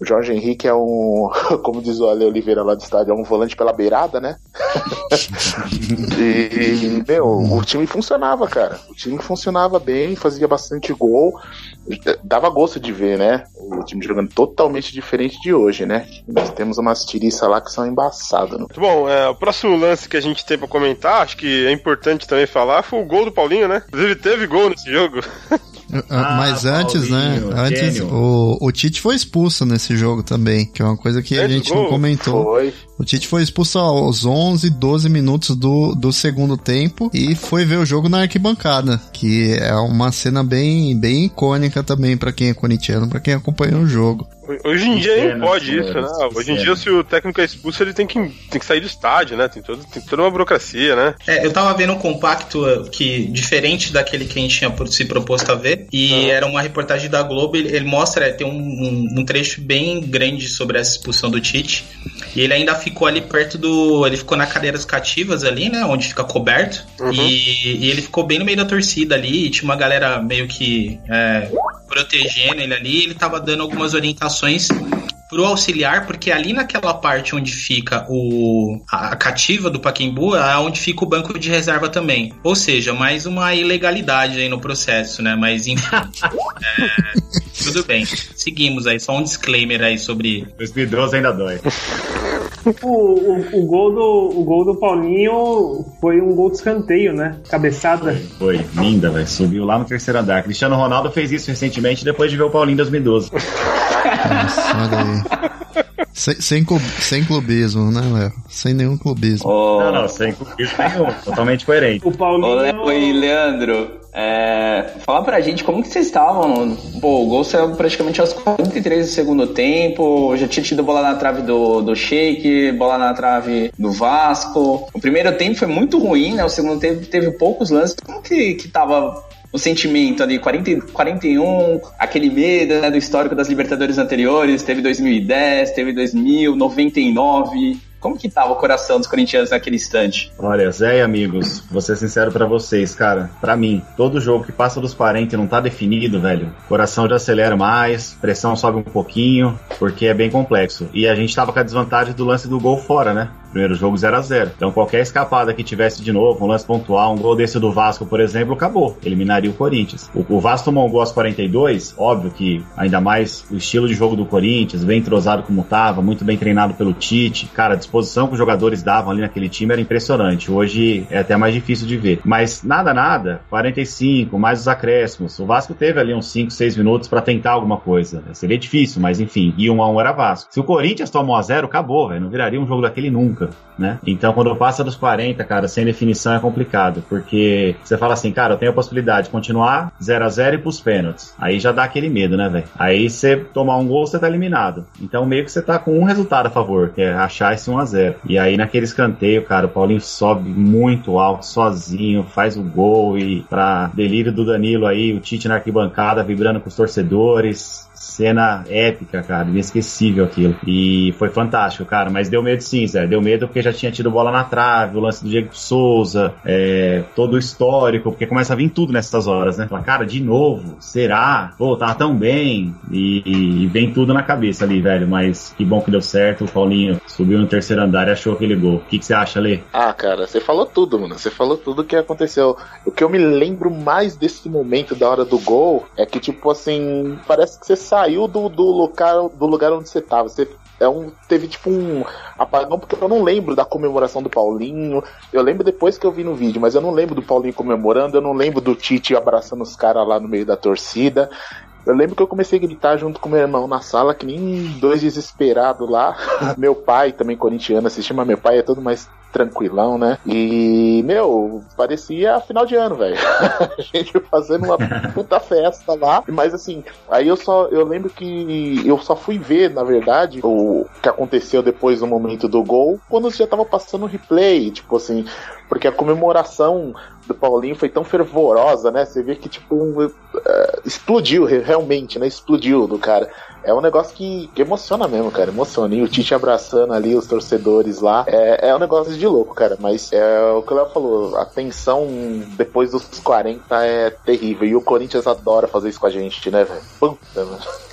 O Jorge Henrique é um, como diz o Ale Oliveira lá do estádio, é um volante pela beirada, né? e, meu, o time funcionava, cara. O time funcionava bem, fazia bastante gol. Dava gosto de ver, né? O time jogando totalmente diferente de hoje, né? Nós temos umas tiriças lá que são embaçadas. Né? Bom, é, o próximo lance que a gente tem pra comentar, acho que é importante também falar, foi o gol do Paulinho, né? Inclusive teve gol nesse jogo. Ah, Mas antes, né? Antes, o, o Tite foi expulso nesse jogo também, que é uma coisa que a gente não comentou. Foi. O Tite foi expulso aos 11, 12 minutos do, do segundo tempo e foi ver o jogo na arquibancada, que é uma cena bem, bem icônica também para quem é corintiano, para quem acompanha o jogo. Hoje em dia não pode isso, né? Hoje em dia, se o técnico é expulso, ele tem que, tem que sair do estádio, né? Tem, todo, tem toda uma burocracia, né? É, eu tava vendo um compacto que, diferente daquele que a gente tinha se proposto a ver, e ah. era uma reportagem da Globo, ele, ele mostra, tem um, um, um, trecho bem grande sobre essa expulsão do Tite, e ele ainda ficou ali perto do. Ele ficou na cadeiras cativas ali, né? Onde fica coberto, uhum. e, e, ele ficou bem no meio da torcida ali, e tinha uma galera meio que. É, protegendo ele ali, ele tava dando algumas orientações pro auxiliar, porque ali naquela parte onde fica o a cativa do Paquembu é onde fica o banco de reserva também. Ou seja, mais uma ilegalidade aí no processo, né? Mas enfim. é, tudo bem. Seguimos aí, só um disclaimer aí sobre. 2012 ainda dói. O, o, o, gol do, o gol do Paulinho foi um gol de escanteio, né? Cabeçada. Foi, foi linda, velho. Subiu lá no terceiro andar. Cristiano Ronaldo fez isso recentemente depois de ver o Paulinho em 2012. Nossa, olha aí. sem, sem, sem, clubismo, né, Léo? Sem nenhum clubismo. Oh. Não, não, sem clubismo nenhum. Totalmente coerente. O Paulinho... Ô, Léo e Leandro, é, falar pra gente como que vocês estavam. Pô, o gol saiu praticamente aos 43 do segundo tempo. Já tinha tido bola na trave do, do Sheik, bola na trave do Vasco. O primeiro tempo foi muito ruim, né? O segundo tempo teve poucos lances. Como que, que tava o sentimento ali, 40, 41, aquele medo né, do histórico das Libertadores anteriores, teve 2010, teve 2000, 99. Como que tava o coração dos corintianos naquele instante? Olha, Zé e amigos, vou ser sincero para vocês, cara. Para mim, todo jogo que passa dos 40 e não tá definido, velho, coração já acelera mais, pressão sobe um pouquinho, porque é bem complexo. E a gente tava com a desvantagem do lance do gol fora, né? Primeiro jogo 0 a 0 Então qualquer escapada que tivesse de novo, um lance pontual, um gol desse do Vasco, por exemplo, acabou. Eliminaria o Corinthians. O, o Vasco tomou um gol aos 42, óbvio que ainda mais o estilo de jogo do Corinthians, bem entrosado como tava, muito bem treinado pelo Tite. Cara, a disposição que os jogadores davam ali naquele time era impressionante. Hoje é até mais difícil de ver. Mas nada, nada, 45, mais os acréscimos. O Vasco teve ali uns 5, 6 minutos para tentar alguma coisa. Seria difícil, mas enfim, e 1 a 1 era Vasco. Se o Corinthians toma 1 a 0 acabou, velho. Não viraria um jogo daquele nunca nunca, né? Então, quando passa dos 40, cara, sem definição é complicado, porque você fala assim, cara, eu tenho a possibilidade de continuar 0 a 0 e pros pênaltis. Aí já dá aquele medo, né, velho? Aí você tomar um gol, você tá eliminado. Então, meio que você tá com um resultado a favor, que é achar esse 1 a 0 E aí, naquele escanteio, cara, o Paulinho sobe muito alto, sozinho, faz o gol e pra delírio do Danilo aí, o Tite na arquibancada, vibrando com os torcedores, cena épica, cara, inesquecível aquilo. E foi fantástico, cara, mas deu medo sim, Zé. Deu medo porque já tinha tido bola na trave, o lance do Diego Souza, é, todo o histórico, porque começa a vir tudo nessas horas, né? Fala, cara, de novo, será? Pô, tava tão bem. E, e, vem tudo na cabeça ali, velho. Mas que bom que deu certo. O Paulinho subiu no terceiro andar e achou aquele gol. O que, que você acha, Lê? Ah, cara, você falou tudo, mano. Você falou tudo que aconteceu. O que eu me lembro mais desse momento da hora do gol é que, tipo assim, parece que você saiu do, do, local, do lugar onde você tava. Você é um, teve tipo um apagão, porque eu não lembro da comemoração do Paulinho. Eu lembro depois que eu vi no vídeo, mas eu não lembro do Paulinho comemorando, eu não lembro do Tite abraçando os caras lá no meio da torcida. Eu lembro que eu comecei a gritar junto com meu irmão na sala, que nem dois desesperados lá. meu pai, também corintiano, assistia, mas meu pai é todo mais tranquilão, né? E, meu, parecia final de ano, velho. a gente fazendo uma puta festa lá. Mas assim, aí eu só eu lembro que eu só fui ver, na verdade, o que aconteceu depois do momento do gol, quando já tava passando o replay, tipo assim, porque a comemoração do Paulinho foi tão fervorosa, né? Você vê que, tipo, um, uh, explodiu realmente, né? Explodiu do cara. É um negócio que, que, emociona mesmo, cara. Emociona. E o Tite abraçando ali os torcedores lá. É, é um negócio de louco, cara. Mas é o que o Léo falou. A tensão depois dos 40 é terrível. E o Corinthians adora fazer isso com a gente, né, velho? Puta, mano.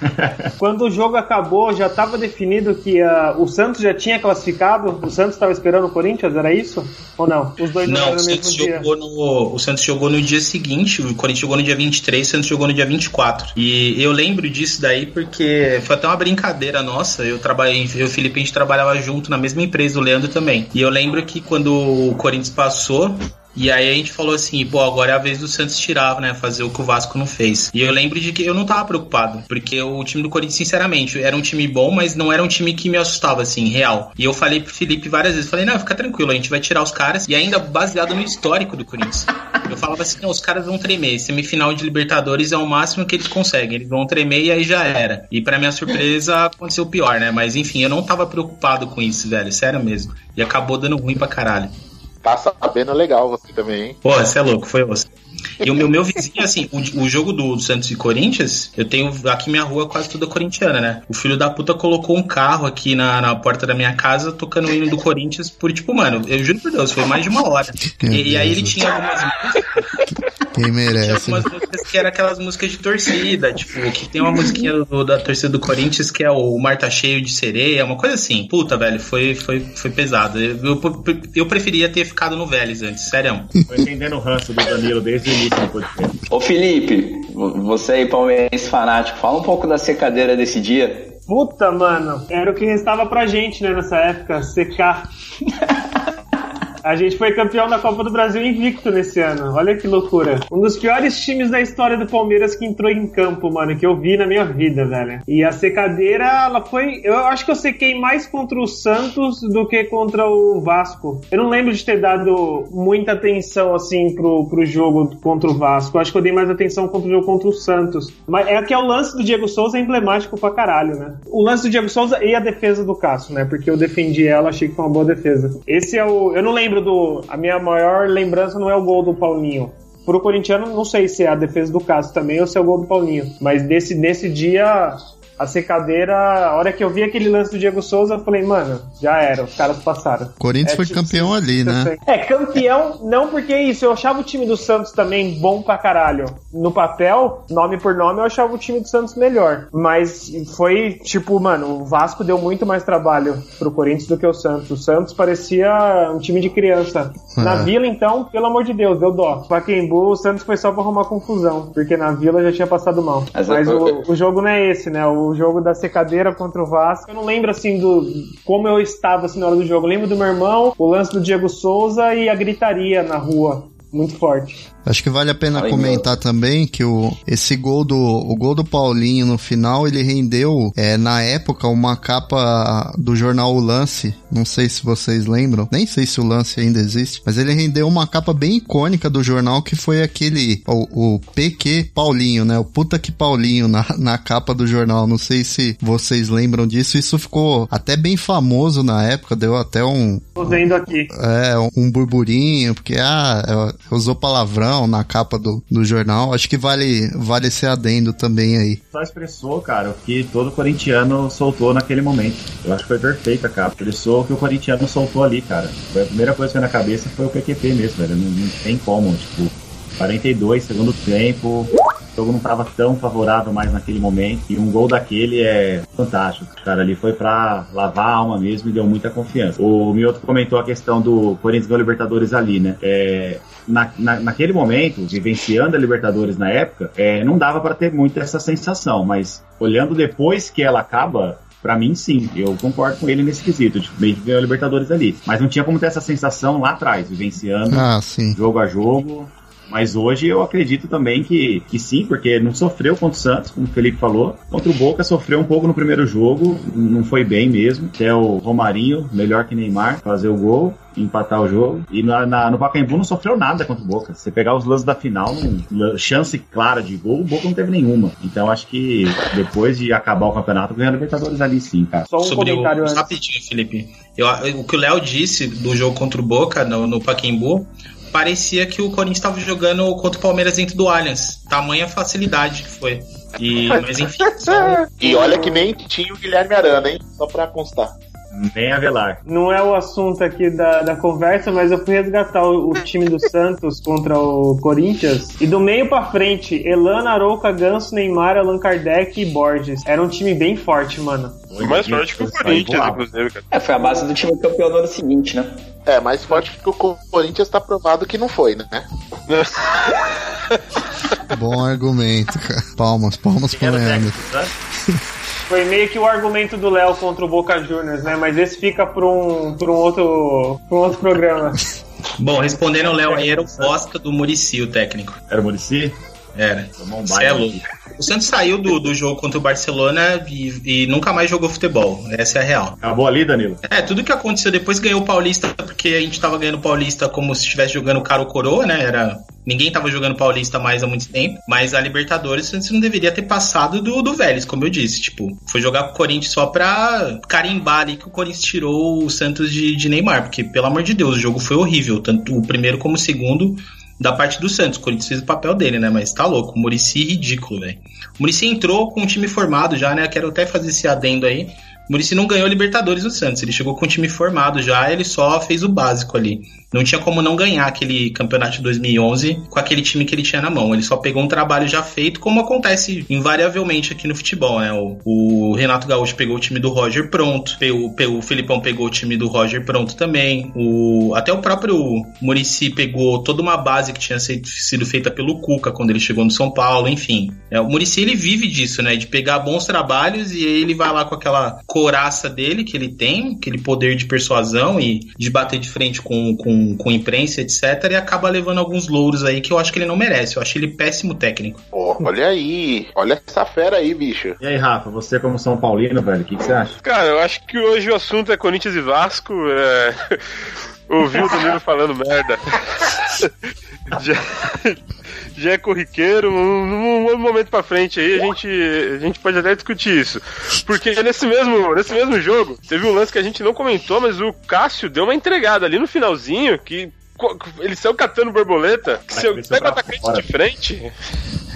Quando o jogo acabou, já estava definido que uh, o Santos já tinha classificado? O Santos estava esperando o Corinthians? Era isso? Ou não? Os dois não, o Santos, jogou no, o Santos jogou no dia seguinte, o Corinthians jogou no dia 23, o Santos jogou no dia 24. E eu lembro disso daí porque foi até uma brincadeira nossa. Eu trabalhei, eu e o Felipe, a gente trabalhava junto na mesma empresa, o Leandro também. E eu lembro que quando o Corinthians passou, e aí a gente falou assim, pô, agora é a vez do Santos tirar, né? Fazer o que o Vasco não fez. E eu lembro de que eu não tava preocupado, porque o time do Corinthians, sinceramente, era um time bom, mas não era um time que me assustava, assim, real. E eu falei pro Felipe várias vezes, falei, não, fica tranquilo, a gente vai tirar os caras, e ainda baseado no histórico do Corinthians. Eu falava assim, não, os caras vão tremer, semifinal de Libertadores é o máximo que eles conseguem, eles vão tremer e aí já era. E para minha surpresa, aconteceu o pior, né? Mas enfim, eu não tava preocupado com isso, velho, sério mesmo. E acabou dando ruim pra caralho tá sabendo legal você também, hein? Pô, você é louco, foi você. E o meu, meu vizinho, assim, o, o jogo do Santos e Corinthians, eu tenho aqui minha rua quase toda corintiana, né? O filho da puta colocou um carro aqui na, na porta da minha casa tocando o hino do Corinthians por, tipo, mano, eu juro por Deus, foi mais de uma hora. E, e, aí ele tinha algumas músicas. Quem merece. Tinha algumas né? músicas que eram aquelas músicas de torcida, tipo, que tem uma musiquinha do, da torcida do Corinthians que é o Mar tá cheio de sereia, uma coisa assim. Puta, velho, foi, foi, foi pesado. Eu, eu, eu preferia ter ficado no Vélez antes, sério. Tô entendendo o ranço do Danilo desde o início do podcast. Ô Felipe, você aí, palmeirense fanático, fala um pouco da secadeira desse dia. Puta, mano, era o que restava pra gente, né, nessa época, secar. A gente foi campeão da Copa do Brasil invicto nesse ano. Olha que loucura. Um dos piores times da história do Palmeiras que entrou em campo, mano, que eu vi na minha vida, velho. E a secadeira, ela foi. Eu acho que eu sequei mais contra o Santos do que contra o Vasco. Eu não lembro de ter dado muita atenção, assim, pro, pro jogo contra o Vasco. Eu acho que eu dei mais atenção contra o jogo contra o Santos. Mas é que é o lance do Diego Souza é emblemático pra caralho, né? O lance do Diego Souza e a defesa do Cássio, né? Porque eu defendi ela, achei que foi uma boa defesa. Esse é o. Eu não lembro do. A minha maior lembrança não é o gol do Paulinho. Pro corintiano, não sei se é a defesa do Cássio também ou se é o gol do Paulinho. Mas nesse, nesse dia, a secadeira, a hora que eu vi aquele lance do Diego Souza, eu falei, mano, já era, os caras passaram. Corinthians É, foi tipo, campeão ali, né? É, campeão, não porque é isso, eu achava o time do Santos também bom pra caralho. No papel, nome por nome, eu achava o time do Santos melhor. Mas foi, tipo, mano, o Vasco deu muito mais trabalho pro Corinthians do que o Santos. O Santos parecia um time de criança. Na É. Vila, então, pelo amor de Deus, deu dó. Paquembu, o Santos foi só pra arrumar confusão, porque na Vila já tinha passado mal. Mas Mas eu- o, o jogo não é esse, né? O jogo da secadeira contra o Vasco. Eu não lembro, assim, do como eu estava, assim, na hora do jogo. Eu lembro do meu irmão, o lance do Diego Souza e a gritaria na rua. Muito forte. Acho que vale a pena Ai, comentar também que o, esse gol do, o gol do Paulinho no final, ele rendeu, é, na época, uma capa do jornal O Lance. Não sei se vocês lembram. Nem sei se o Lance ainda existe. Mas ele rendeu uma capa bem icônica do jornal, que foi aquele, o, o PQ Paulinho, né? O puta que Paulinho na, na capa do jornal. Não sei se vocês lembram disso. Isso ficou até bem famoso na época. Deu até um, Tô vendo aqui. é, um burburinho, porque ah, é, usou palavrão na capa do, do jornal. Acho que vale, vale esse adendo também aí. Só expressou, cara, o que todo corintiano soltou naquele momento. Eu acho que foi perfeita, cara. Expressou o que o corintiano soltou ali, cara. Foi a primeira coisa que veio na cabeça foi o PQP mesmo, velho. Não, não tem como, tipo, 42, segundo tempo. O jogo não tava tão favorável mais naquele momento. E um gol daquele é fantástico. Cara, ali foi pra lavar a alma mesmo e deu muita confiança. O Mioto comentou a questão do Corinthians ganhou Libertadores ali, né? É, na, na- naquele momento, vivenciando a Libertadores na época, é, não dava pra ter muito essa sensação, mas olhando depois que ela acaba, Pra mim, sim, eu concordo com ele nesse quesito, tipo, meio que ganhou a Libertadores ali. Mas não tinha como ter essa sensação lá atrás, vivenciando Ah, sim. jogo a jogo. Mas hoje eu acredito também que, que sim, porque não sofreu contra o Santos, como o Felipe falou. Contra o Boca sofreu um pouco no primeiro jogo, não foi bem mesmo. Até o Romarinho, melhor que Neymar, fazer o gol, empatar o jogo. E na, na- no Pacaembu não sofreu nada contra o Boca. Se você pegar os lances da final, não- chance clara de gol, o Boca não teve nenhuma. Então acho que depois de acabar o campeonato, ganhou a Libertadores ali sim, cara. Só um Sobre comentário o. antes. Rapidinho, Felipe. Eu, o que o Léo disse do jogo contra o Boca no, no Pacaembu parecia que o Corinthians estava jogando contra o Palmeiras dentro do Allianz. Tamanha facilidade que foi. E, mas enfim, só, E olha que nem tinha o Guilherme Arana, hein? Só pra constar. Nem a Velar. Não é o assunto aqui da, da conversa, mas eu fui resgatar o, o time do Santos contra o Corinthians. E do meio pra frente, Elana, Arouca, Ganso, Neymar, Allan Kardec e Borges. Era um time bem forte, mano. Foi mais forte que o Corinthians, inclusive, cara. É, foi a base do time campeão no ano seguinte, né? É, mais forte que o Corinthians tá provado que não foi, né? Bom argumento, cara. Palmas, palmas pro Leandro. Foi meio que o argumento do Léo contra o Boca Juniors, né? Mas esse fica pra um, pra um, outro, pra um outro programa. Bom, respondendo ao Léo aí, era o Bosta do Murici, o técnico. Era o Murici? Era. Tomou um é baile. louco. O Santos saiu do, do jogo contra o Barcelona e, e nunca mais jogou futebol. Essa é a real. Acabou ali, Danilo? É, tudo que aconteceu depois ganhou o Paulista, porque a gente tava ganhando o Paulista como se estivesse jogando caro coroa, né? Era. Ninguém tava jogando Paulista mais há muito tempo. Mas a Libertadores você não deveria ter passado do, do Vélez, como eu disse. Tipo, foi jogar com o Corinthians só pra carimbar ali que o Corinthians tirou o Santos de, de Neymar. Porque, pelo amor de Deus, o jogo foi horrível. Tanto o primeiro como o segundo da parte do Santos. O Corinthians fez o papel dele, né? Mas tá louco. O Murici ridículo, velho. O Murici entrou com um time formado já, né? Quero até fazer esse adendo aí. O Murici não ganhou Libertadores no Santos. Ele chegou com um time formado já, ele só fez o básico ali. Não tinha como não ganhar aquele campeonato de 2011 com aquele time que ele tinha na mão. Ele só pegou um trabalho já feito, como acontece invariavelmente aqui no futebol, né? O, o Renato Gaúcho pegou o time do Roger pronto, o, o Filipão pegou o time do Roger pronto também. O, até o próprio Murici pegou toda uma base que tinha sido, sido feita pelo Cuca quando ele chegou no São Paulo, enfim. É, o Murici ele vive disso, né? De pegar bons trabalhos e ele vai lá com aquela coraça dele que ele tem, aquele poder de persuasão e de bater de frente com, com com, com imprensa, etc., e acaba levando alguns louros aí que eu acho que ele não merece. Eu acho ele péssimo técnico. Pô, olha aí, olha essa fera aí, bicho. E aí, Rafa, você como São Paulino, velho, o que, que você acha? Cara, eu acho que hoje o assunto é Corinthians e Vasco. É... Ouvi o Danilo falando merda. já, já é corriqueiro. Um, um momento pra frente aí, a gente, a gente pode até discutir isso. Porque nesse mesmo, nesse mesmo jogo, teve um lance que a gente não comentou, mas o Cássio deu uma entregada ali no finalzinho que ele saiu catando borboleta. Que se eu pego o atacante fora. de frente.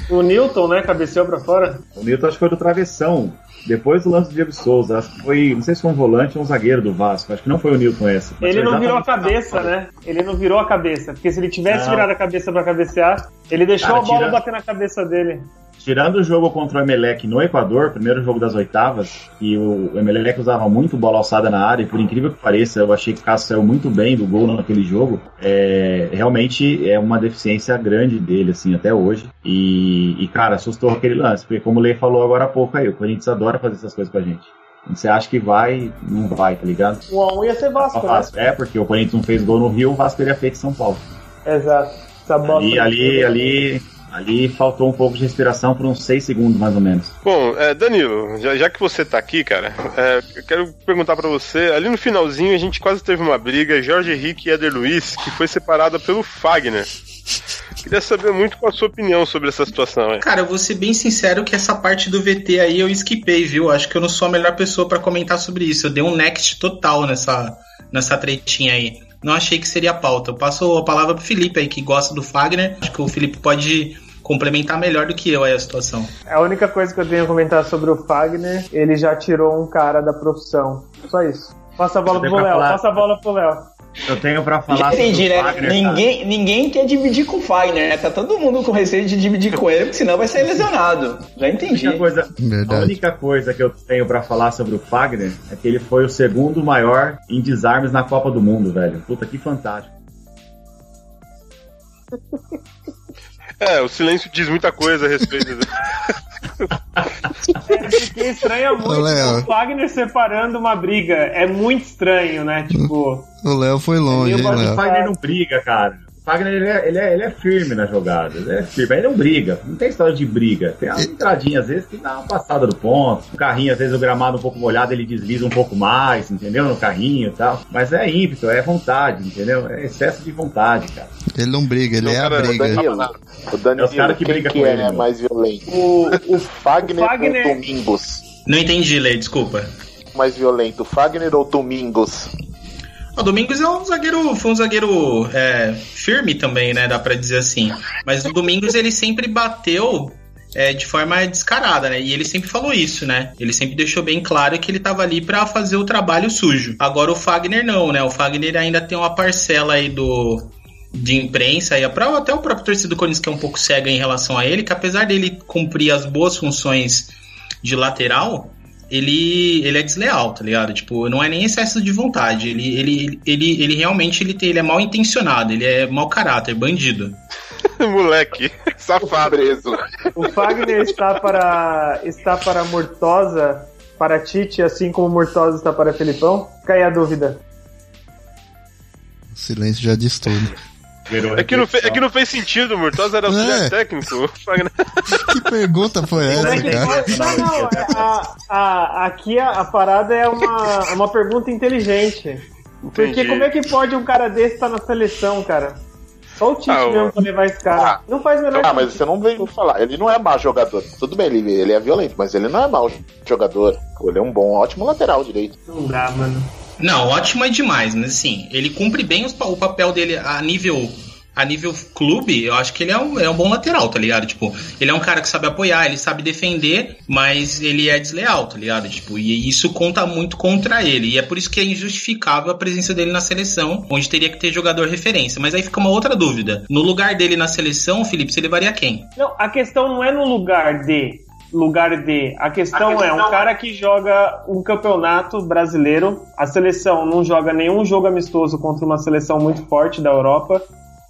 O Newton, né? Cabeceou pra fora. O Newton acho que foi do travessão. Depois do lance do Diego Souza, acho que foi, não sei se foi um volante ou um zagueiro do Vasco, acho que não foi o Newton esse. Ele não virou a cabeça, né? Ele não virou a cabeça, porque se ele tivesse não. virado a cabeça para cabecear, ele deixou Cara, a bola tira... bater na cabeça dele. Tirando o jogo contra o Emelec no Equador, primeiro jogo das oitavas, que o Emelec usava muito bola alçada na área, e por incrível que pareça, eu achei que o Cássio saiu muito bem do gol naquele jogo. É, realmente é uma deficiência grande dele, assim, até hoje. E, e, cara, assustou aquele lance, porque como o Lei falou agora há pouco aí, o Corinthians adora fazer essas coisas com a gente. Você acha que vai, não vai, tá ligado? O 1 ia ser Vasco, né? É, porque o Corinthians não fez gol no Rio, o Vasco teria feito em São Paulo. Exato. Essa ali, ali, ali, Ali faltou um pouco de respiração por uns 6 segundos, mais ou menos. Bom, é, Danilo, já, já, que você tá aqui, cara, é, eu quero perguntar para você. Ali no finalzinho a gente quase teve uma briga, Jorge Henrique e Eder Luiz, que foi separada pelo Fagner. Queria saber muito qual a sua opinião sobre essa situação. Hein? Cara, eu vou ser bem sincero que essa parte do VT aí eu esquipei, viu? Acho que eu não sou a melhor pessoa para comentar sobre isso. Eu dei um next total nessa, nessa tretinha aí não achei que seria pauta. Eu passo a palavra pro Felipe aí, que gosta do Fagner. Acho que o Felipe pode complementar melhor do que eu aí a situação. A única coisa que eu tenho a comentar sobre o Fagner, ele já tirou um cara da profissão. Só isso. Passa a bola pro Léo, passa a bola pro Léo. Eu tenho pra falar Já entendi, né? Fagner, ninguém, ninguém quer dividir com o Fagner, né? Tá todo mundo com receio de dividir com ele, porque senão vai ser lesionado. Já entendi. A única coisa, a única coisa que eu tenho pra falar sobre o Fagner é que ele foi o segundo maior em desarmes na Copa do Mundo, velho. Puta, que fantástico. É, o silêncio diz muita coisa a respeito. é, porque estranha muito o Wagner separando uma briga. É muito estranho, né? Tipo. O Léo foi longe, hein, Léo? O Wagner não briga, cara. Fagner ele é, ele, é, ele é firme na jogada, ele é firme, ele não briga, não tem história de briga. Tem uma entradinha às vezes que dá uma passada do ponto, o carrinho às vezes o gramado um pouco molhado ele desliza um pouco mais, entendeu? No carrinho e tal. Mas é ímpeto, é vontade, entendeu? É excesso de vontade, cara. Ele não briga, ele não, é cara, a briga. O Danilo, o Danilo é os caras que brigam com ele. é mais violento? O, o Fagner, Fagner ou Domingos? Não entendi, Lei, desculpa. Mais violento, Fagner ou Domingos? O Domingos é um zagueiro, foi um zagueiro é, firme também, né? Dá pra dizer assim. Mas o Domingos ele sempre bateu é, de forma descarada, né? E ele sempre falou isso, né? Ele sempre deixou bem claro que ele tava ali para fazer o trabalho sujo. Agora o Fagner não, né? O Fagner ainda tem uma parcela aí do de imprensa e até o próprio torcedor do Corinthians que é um pouco cega em relação a ele, que apesar dele cumprir as boas funções de lateral, ele, ele é desleal, tá ligado? Tipo, não é nem excesso de vontade. Ele, ele, ele, ele realmente ele, tem, ele é mal intencionado, ele é mau caráter, bandido. Moleque, safado. Preso. O Fagner está para, está para Mortosa, para Tite, assim como Mortosa está para Felipão? Cai a dúvida. O silêncio já diz tudo. É que, não fez, é que não fez sentido, Murtosa era auxiliar é. técnico. que pergunta foi essa, cara? Não, não, é, a, a, aqui a, a, parada é uma, é uma pergunta inteligente. Entendi. Porque como é que pode um cara desse estar na seleção, cara? Só o Tite ah, mesmo pra levar esse cara. Ah, não faz menor Ah, mas você não veio falar. Ele não é mau jogador. Tudo bem, ele, ele é violento, mas ele não é mau jogador. Ele é um bom, ótimo lateral direito. Não dá, mano. Não, ótimo é demais, mas assim, ele cumpre bem os, o papel dele a nível a nível clube, eu acho que ele é um, é um bom lateral, tá ligado? Tipo, ele é um cara que sabe apoiar, ele sabe defender, mas ele é desleal, tá ligado? Tipo, e isso conta muito contra ele. E é por isso que é injustificável a presença dele na seleção, onde teria que ter jogador referência. Mas aí fica uma outra dúvida. No lugar dele na seleção, Felipe, você levaria quem? Não, a questão não é no lugar de lugar de. A questão, a questão, é um cara que joga um campeonato brasileiro, a seleção não joga nenhum jogo amistoso contra uma seleção muito forte da Europa.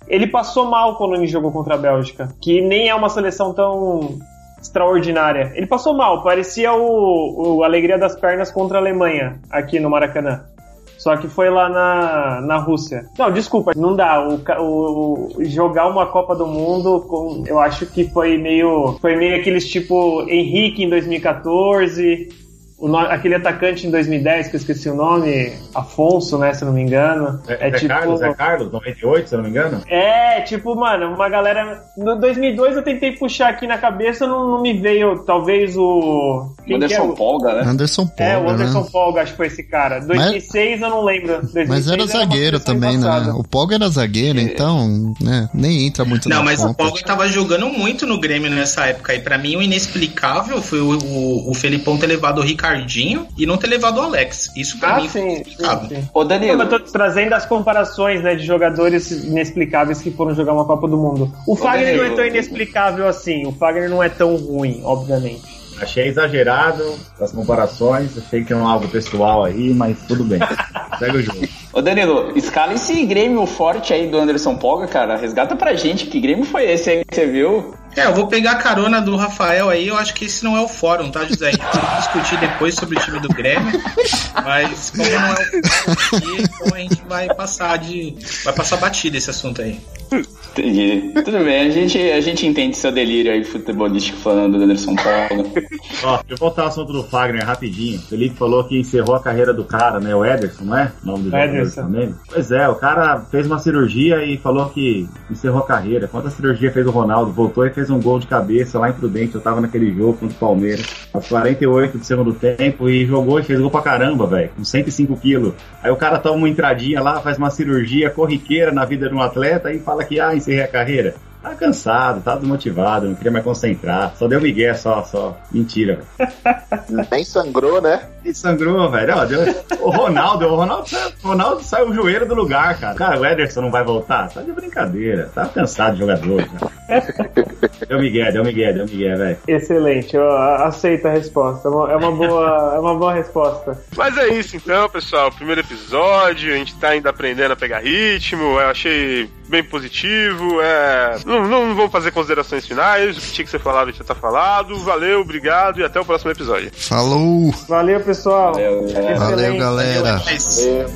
Ele passou mal quando ele jogou contra a Bélgica, que nem é uma seleção tão extraordinária. Ele passou mal, parecia o, o Alegria das Pernas contra a Alemanha aqui no Maracanã. Só que foi lá na, na Rússia. Não, desculpa, não dá. O, o, jogar uma Copa do Mundo, com, eu acho que foi meio. Foi meio aqueles tipo Henrique em 2014 o, aquele atacante em 2010, que eu esqueci o nome, Afonso, né, se eu não me engano. É, é, tipo... Carlos, é Carlos, 98, se eu não me engano? É, tipo, mano, uma galera... No 2002 eu tentei puxar aqui na cabeça, não, não me veio, talvez o... Quem Anderson é? Polga, né? Anderson Polga, É, o Anderson né? Polga, acho que foi esse cara. 2006 mas... eu não lembro. 2006 mas era zagueiro também, né? O Polga era zagueiro, é. então, né, nem entra muito Não, mas conta. o Polga tava jogando muito no Grêmio nessa época, e pra mim o inexplicável foi o, o, o Felipão ter levado o Ricardo Ricardinho e não ter levado o Alex. Isso pra ah, mim sim, inexplicável. Sim, sim. Ô, Danilo. Eu tô trazendo as comparações, né, de jogadores inexplicáveis que foram jogar uma Copa do Mundo. O Ô, Fagner Danilo. não é tão inexplicável assim. O Fagner não é tão ruim, obviamente. Achei exagerado as comparações, achei que é um algo pessoal aí, mas tudo bem. Segue o jogo. Ô Danilo, escala esse Grêmio forte aí do Anderson Polga, cara. Resgata pra gente, que Grêmio foi esse aí que você viu? É, eu vou pegar a carona do Rafael aí, eu acho que esse não é o fórum, tá, José? A gente tem que discutir depois sobre o time do Grêmio, mas como não é o fórum aqui, então a gente vai passar de. vai passar batida esse assunto aí. Entendi. Tudo bem, a gente, a gente entende seu delírio aí futebolístico falando do Anderson Paulo. Ó, deixa eu voltar ao assunto do Fagner rapidinho. O Felipe falou que encerrou a carreira do cara, né? O Ederson, não é? O nome do Ederson. Também. Pois é, o cara fez uma cirurgia e falou que encerrou a carreira. Quanta cirurgia fez o Ronaldo? Voltou e fez um gol de cabeça lá em Prudente. Eu tava naquele jogo contra o Palmeiras, aos 48 do segundo tempo, e jogou e fez gol pra caramba, velho, com 105 quilos. Aí o cara toma uma entradinha lá, faz uma cirurgia corriqueira na vida de um atleta e fala que, ah, encerrei a carreira. Tá cansado, tá desmotivado, não queria mais concentrar. Só deu migué, só, só. Mentira, velho. Nem sangrou, né? Nem sangrou, velho. Ó, deu... O Ronaldo, o Ronaldo, o Ronaldo saiu o joelho do lugar, cara. Cara, o Ederson não vai voltar? Tá de brincadeira. Tá cansado de jogador, cara. deu migué, deu migué, deu migué, velho. Excelente, eu aceito a resposta. É uma, é uma boa, é uma boa resposta. Mas é isso então, pessoal. Primeiro episódio, a gente tá ainda aprendendo a pegar ritmo. Eu achei bem positivo. É... Não, não vou fazer considerações finais. O que tinha que ser falado já tá falado. Valeu, obrigado e até o próximo episódio. Falou! Valeu, pessoal pessoal. Valeu, galera. Valeu, galera. Valeu.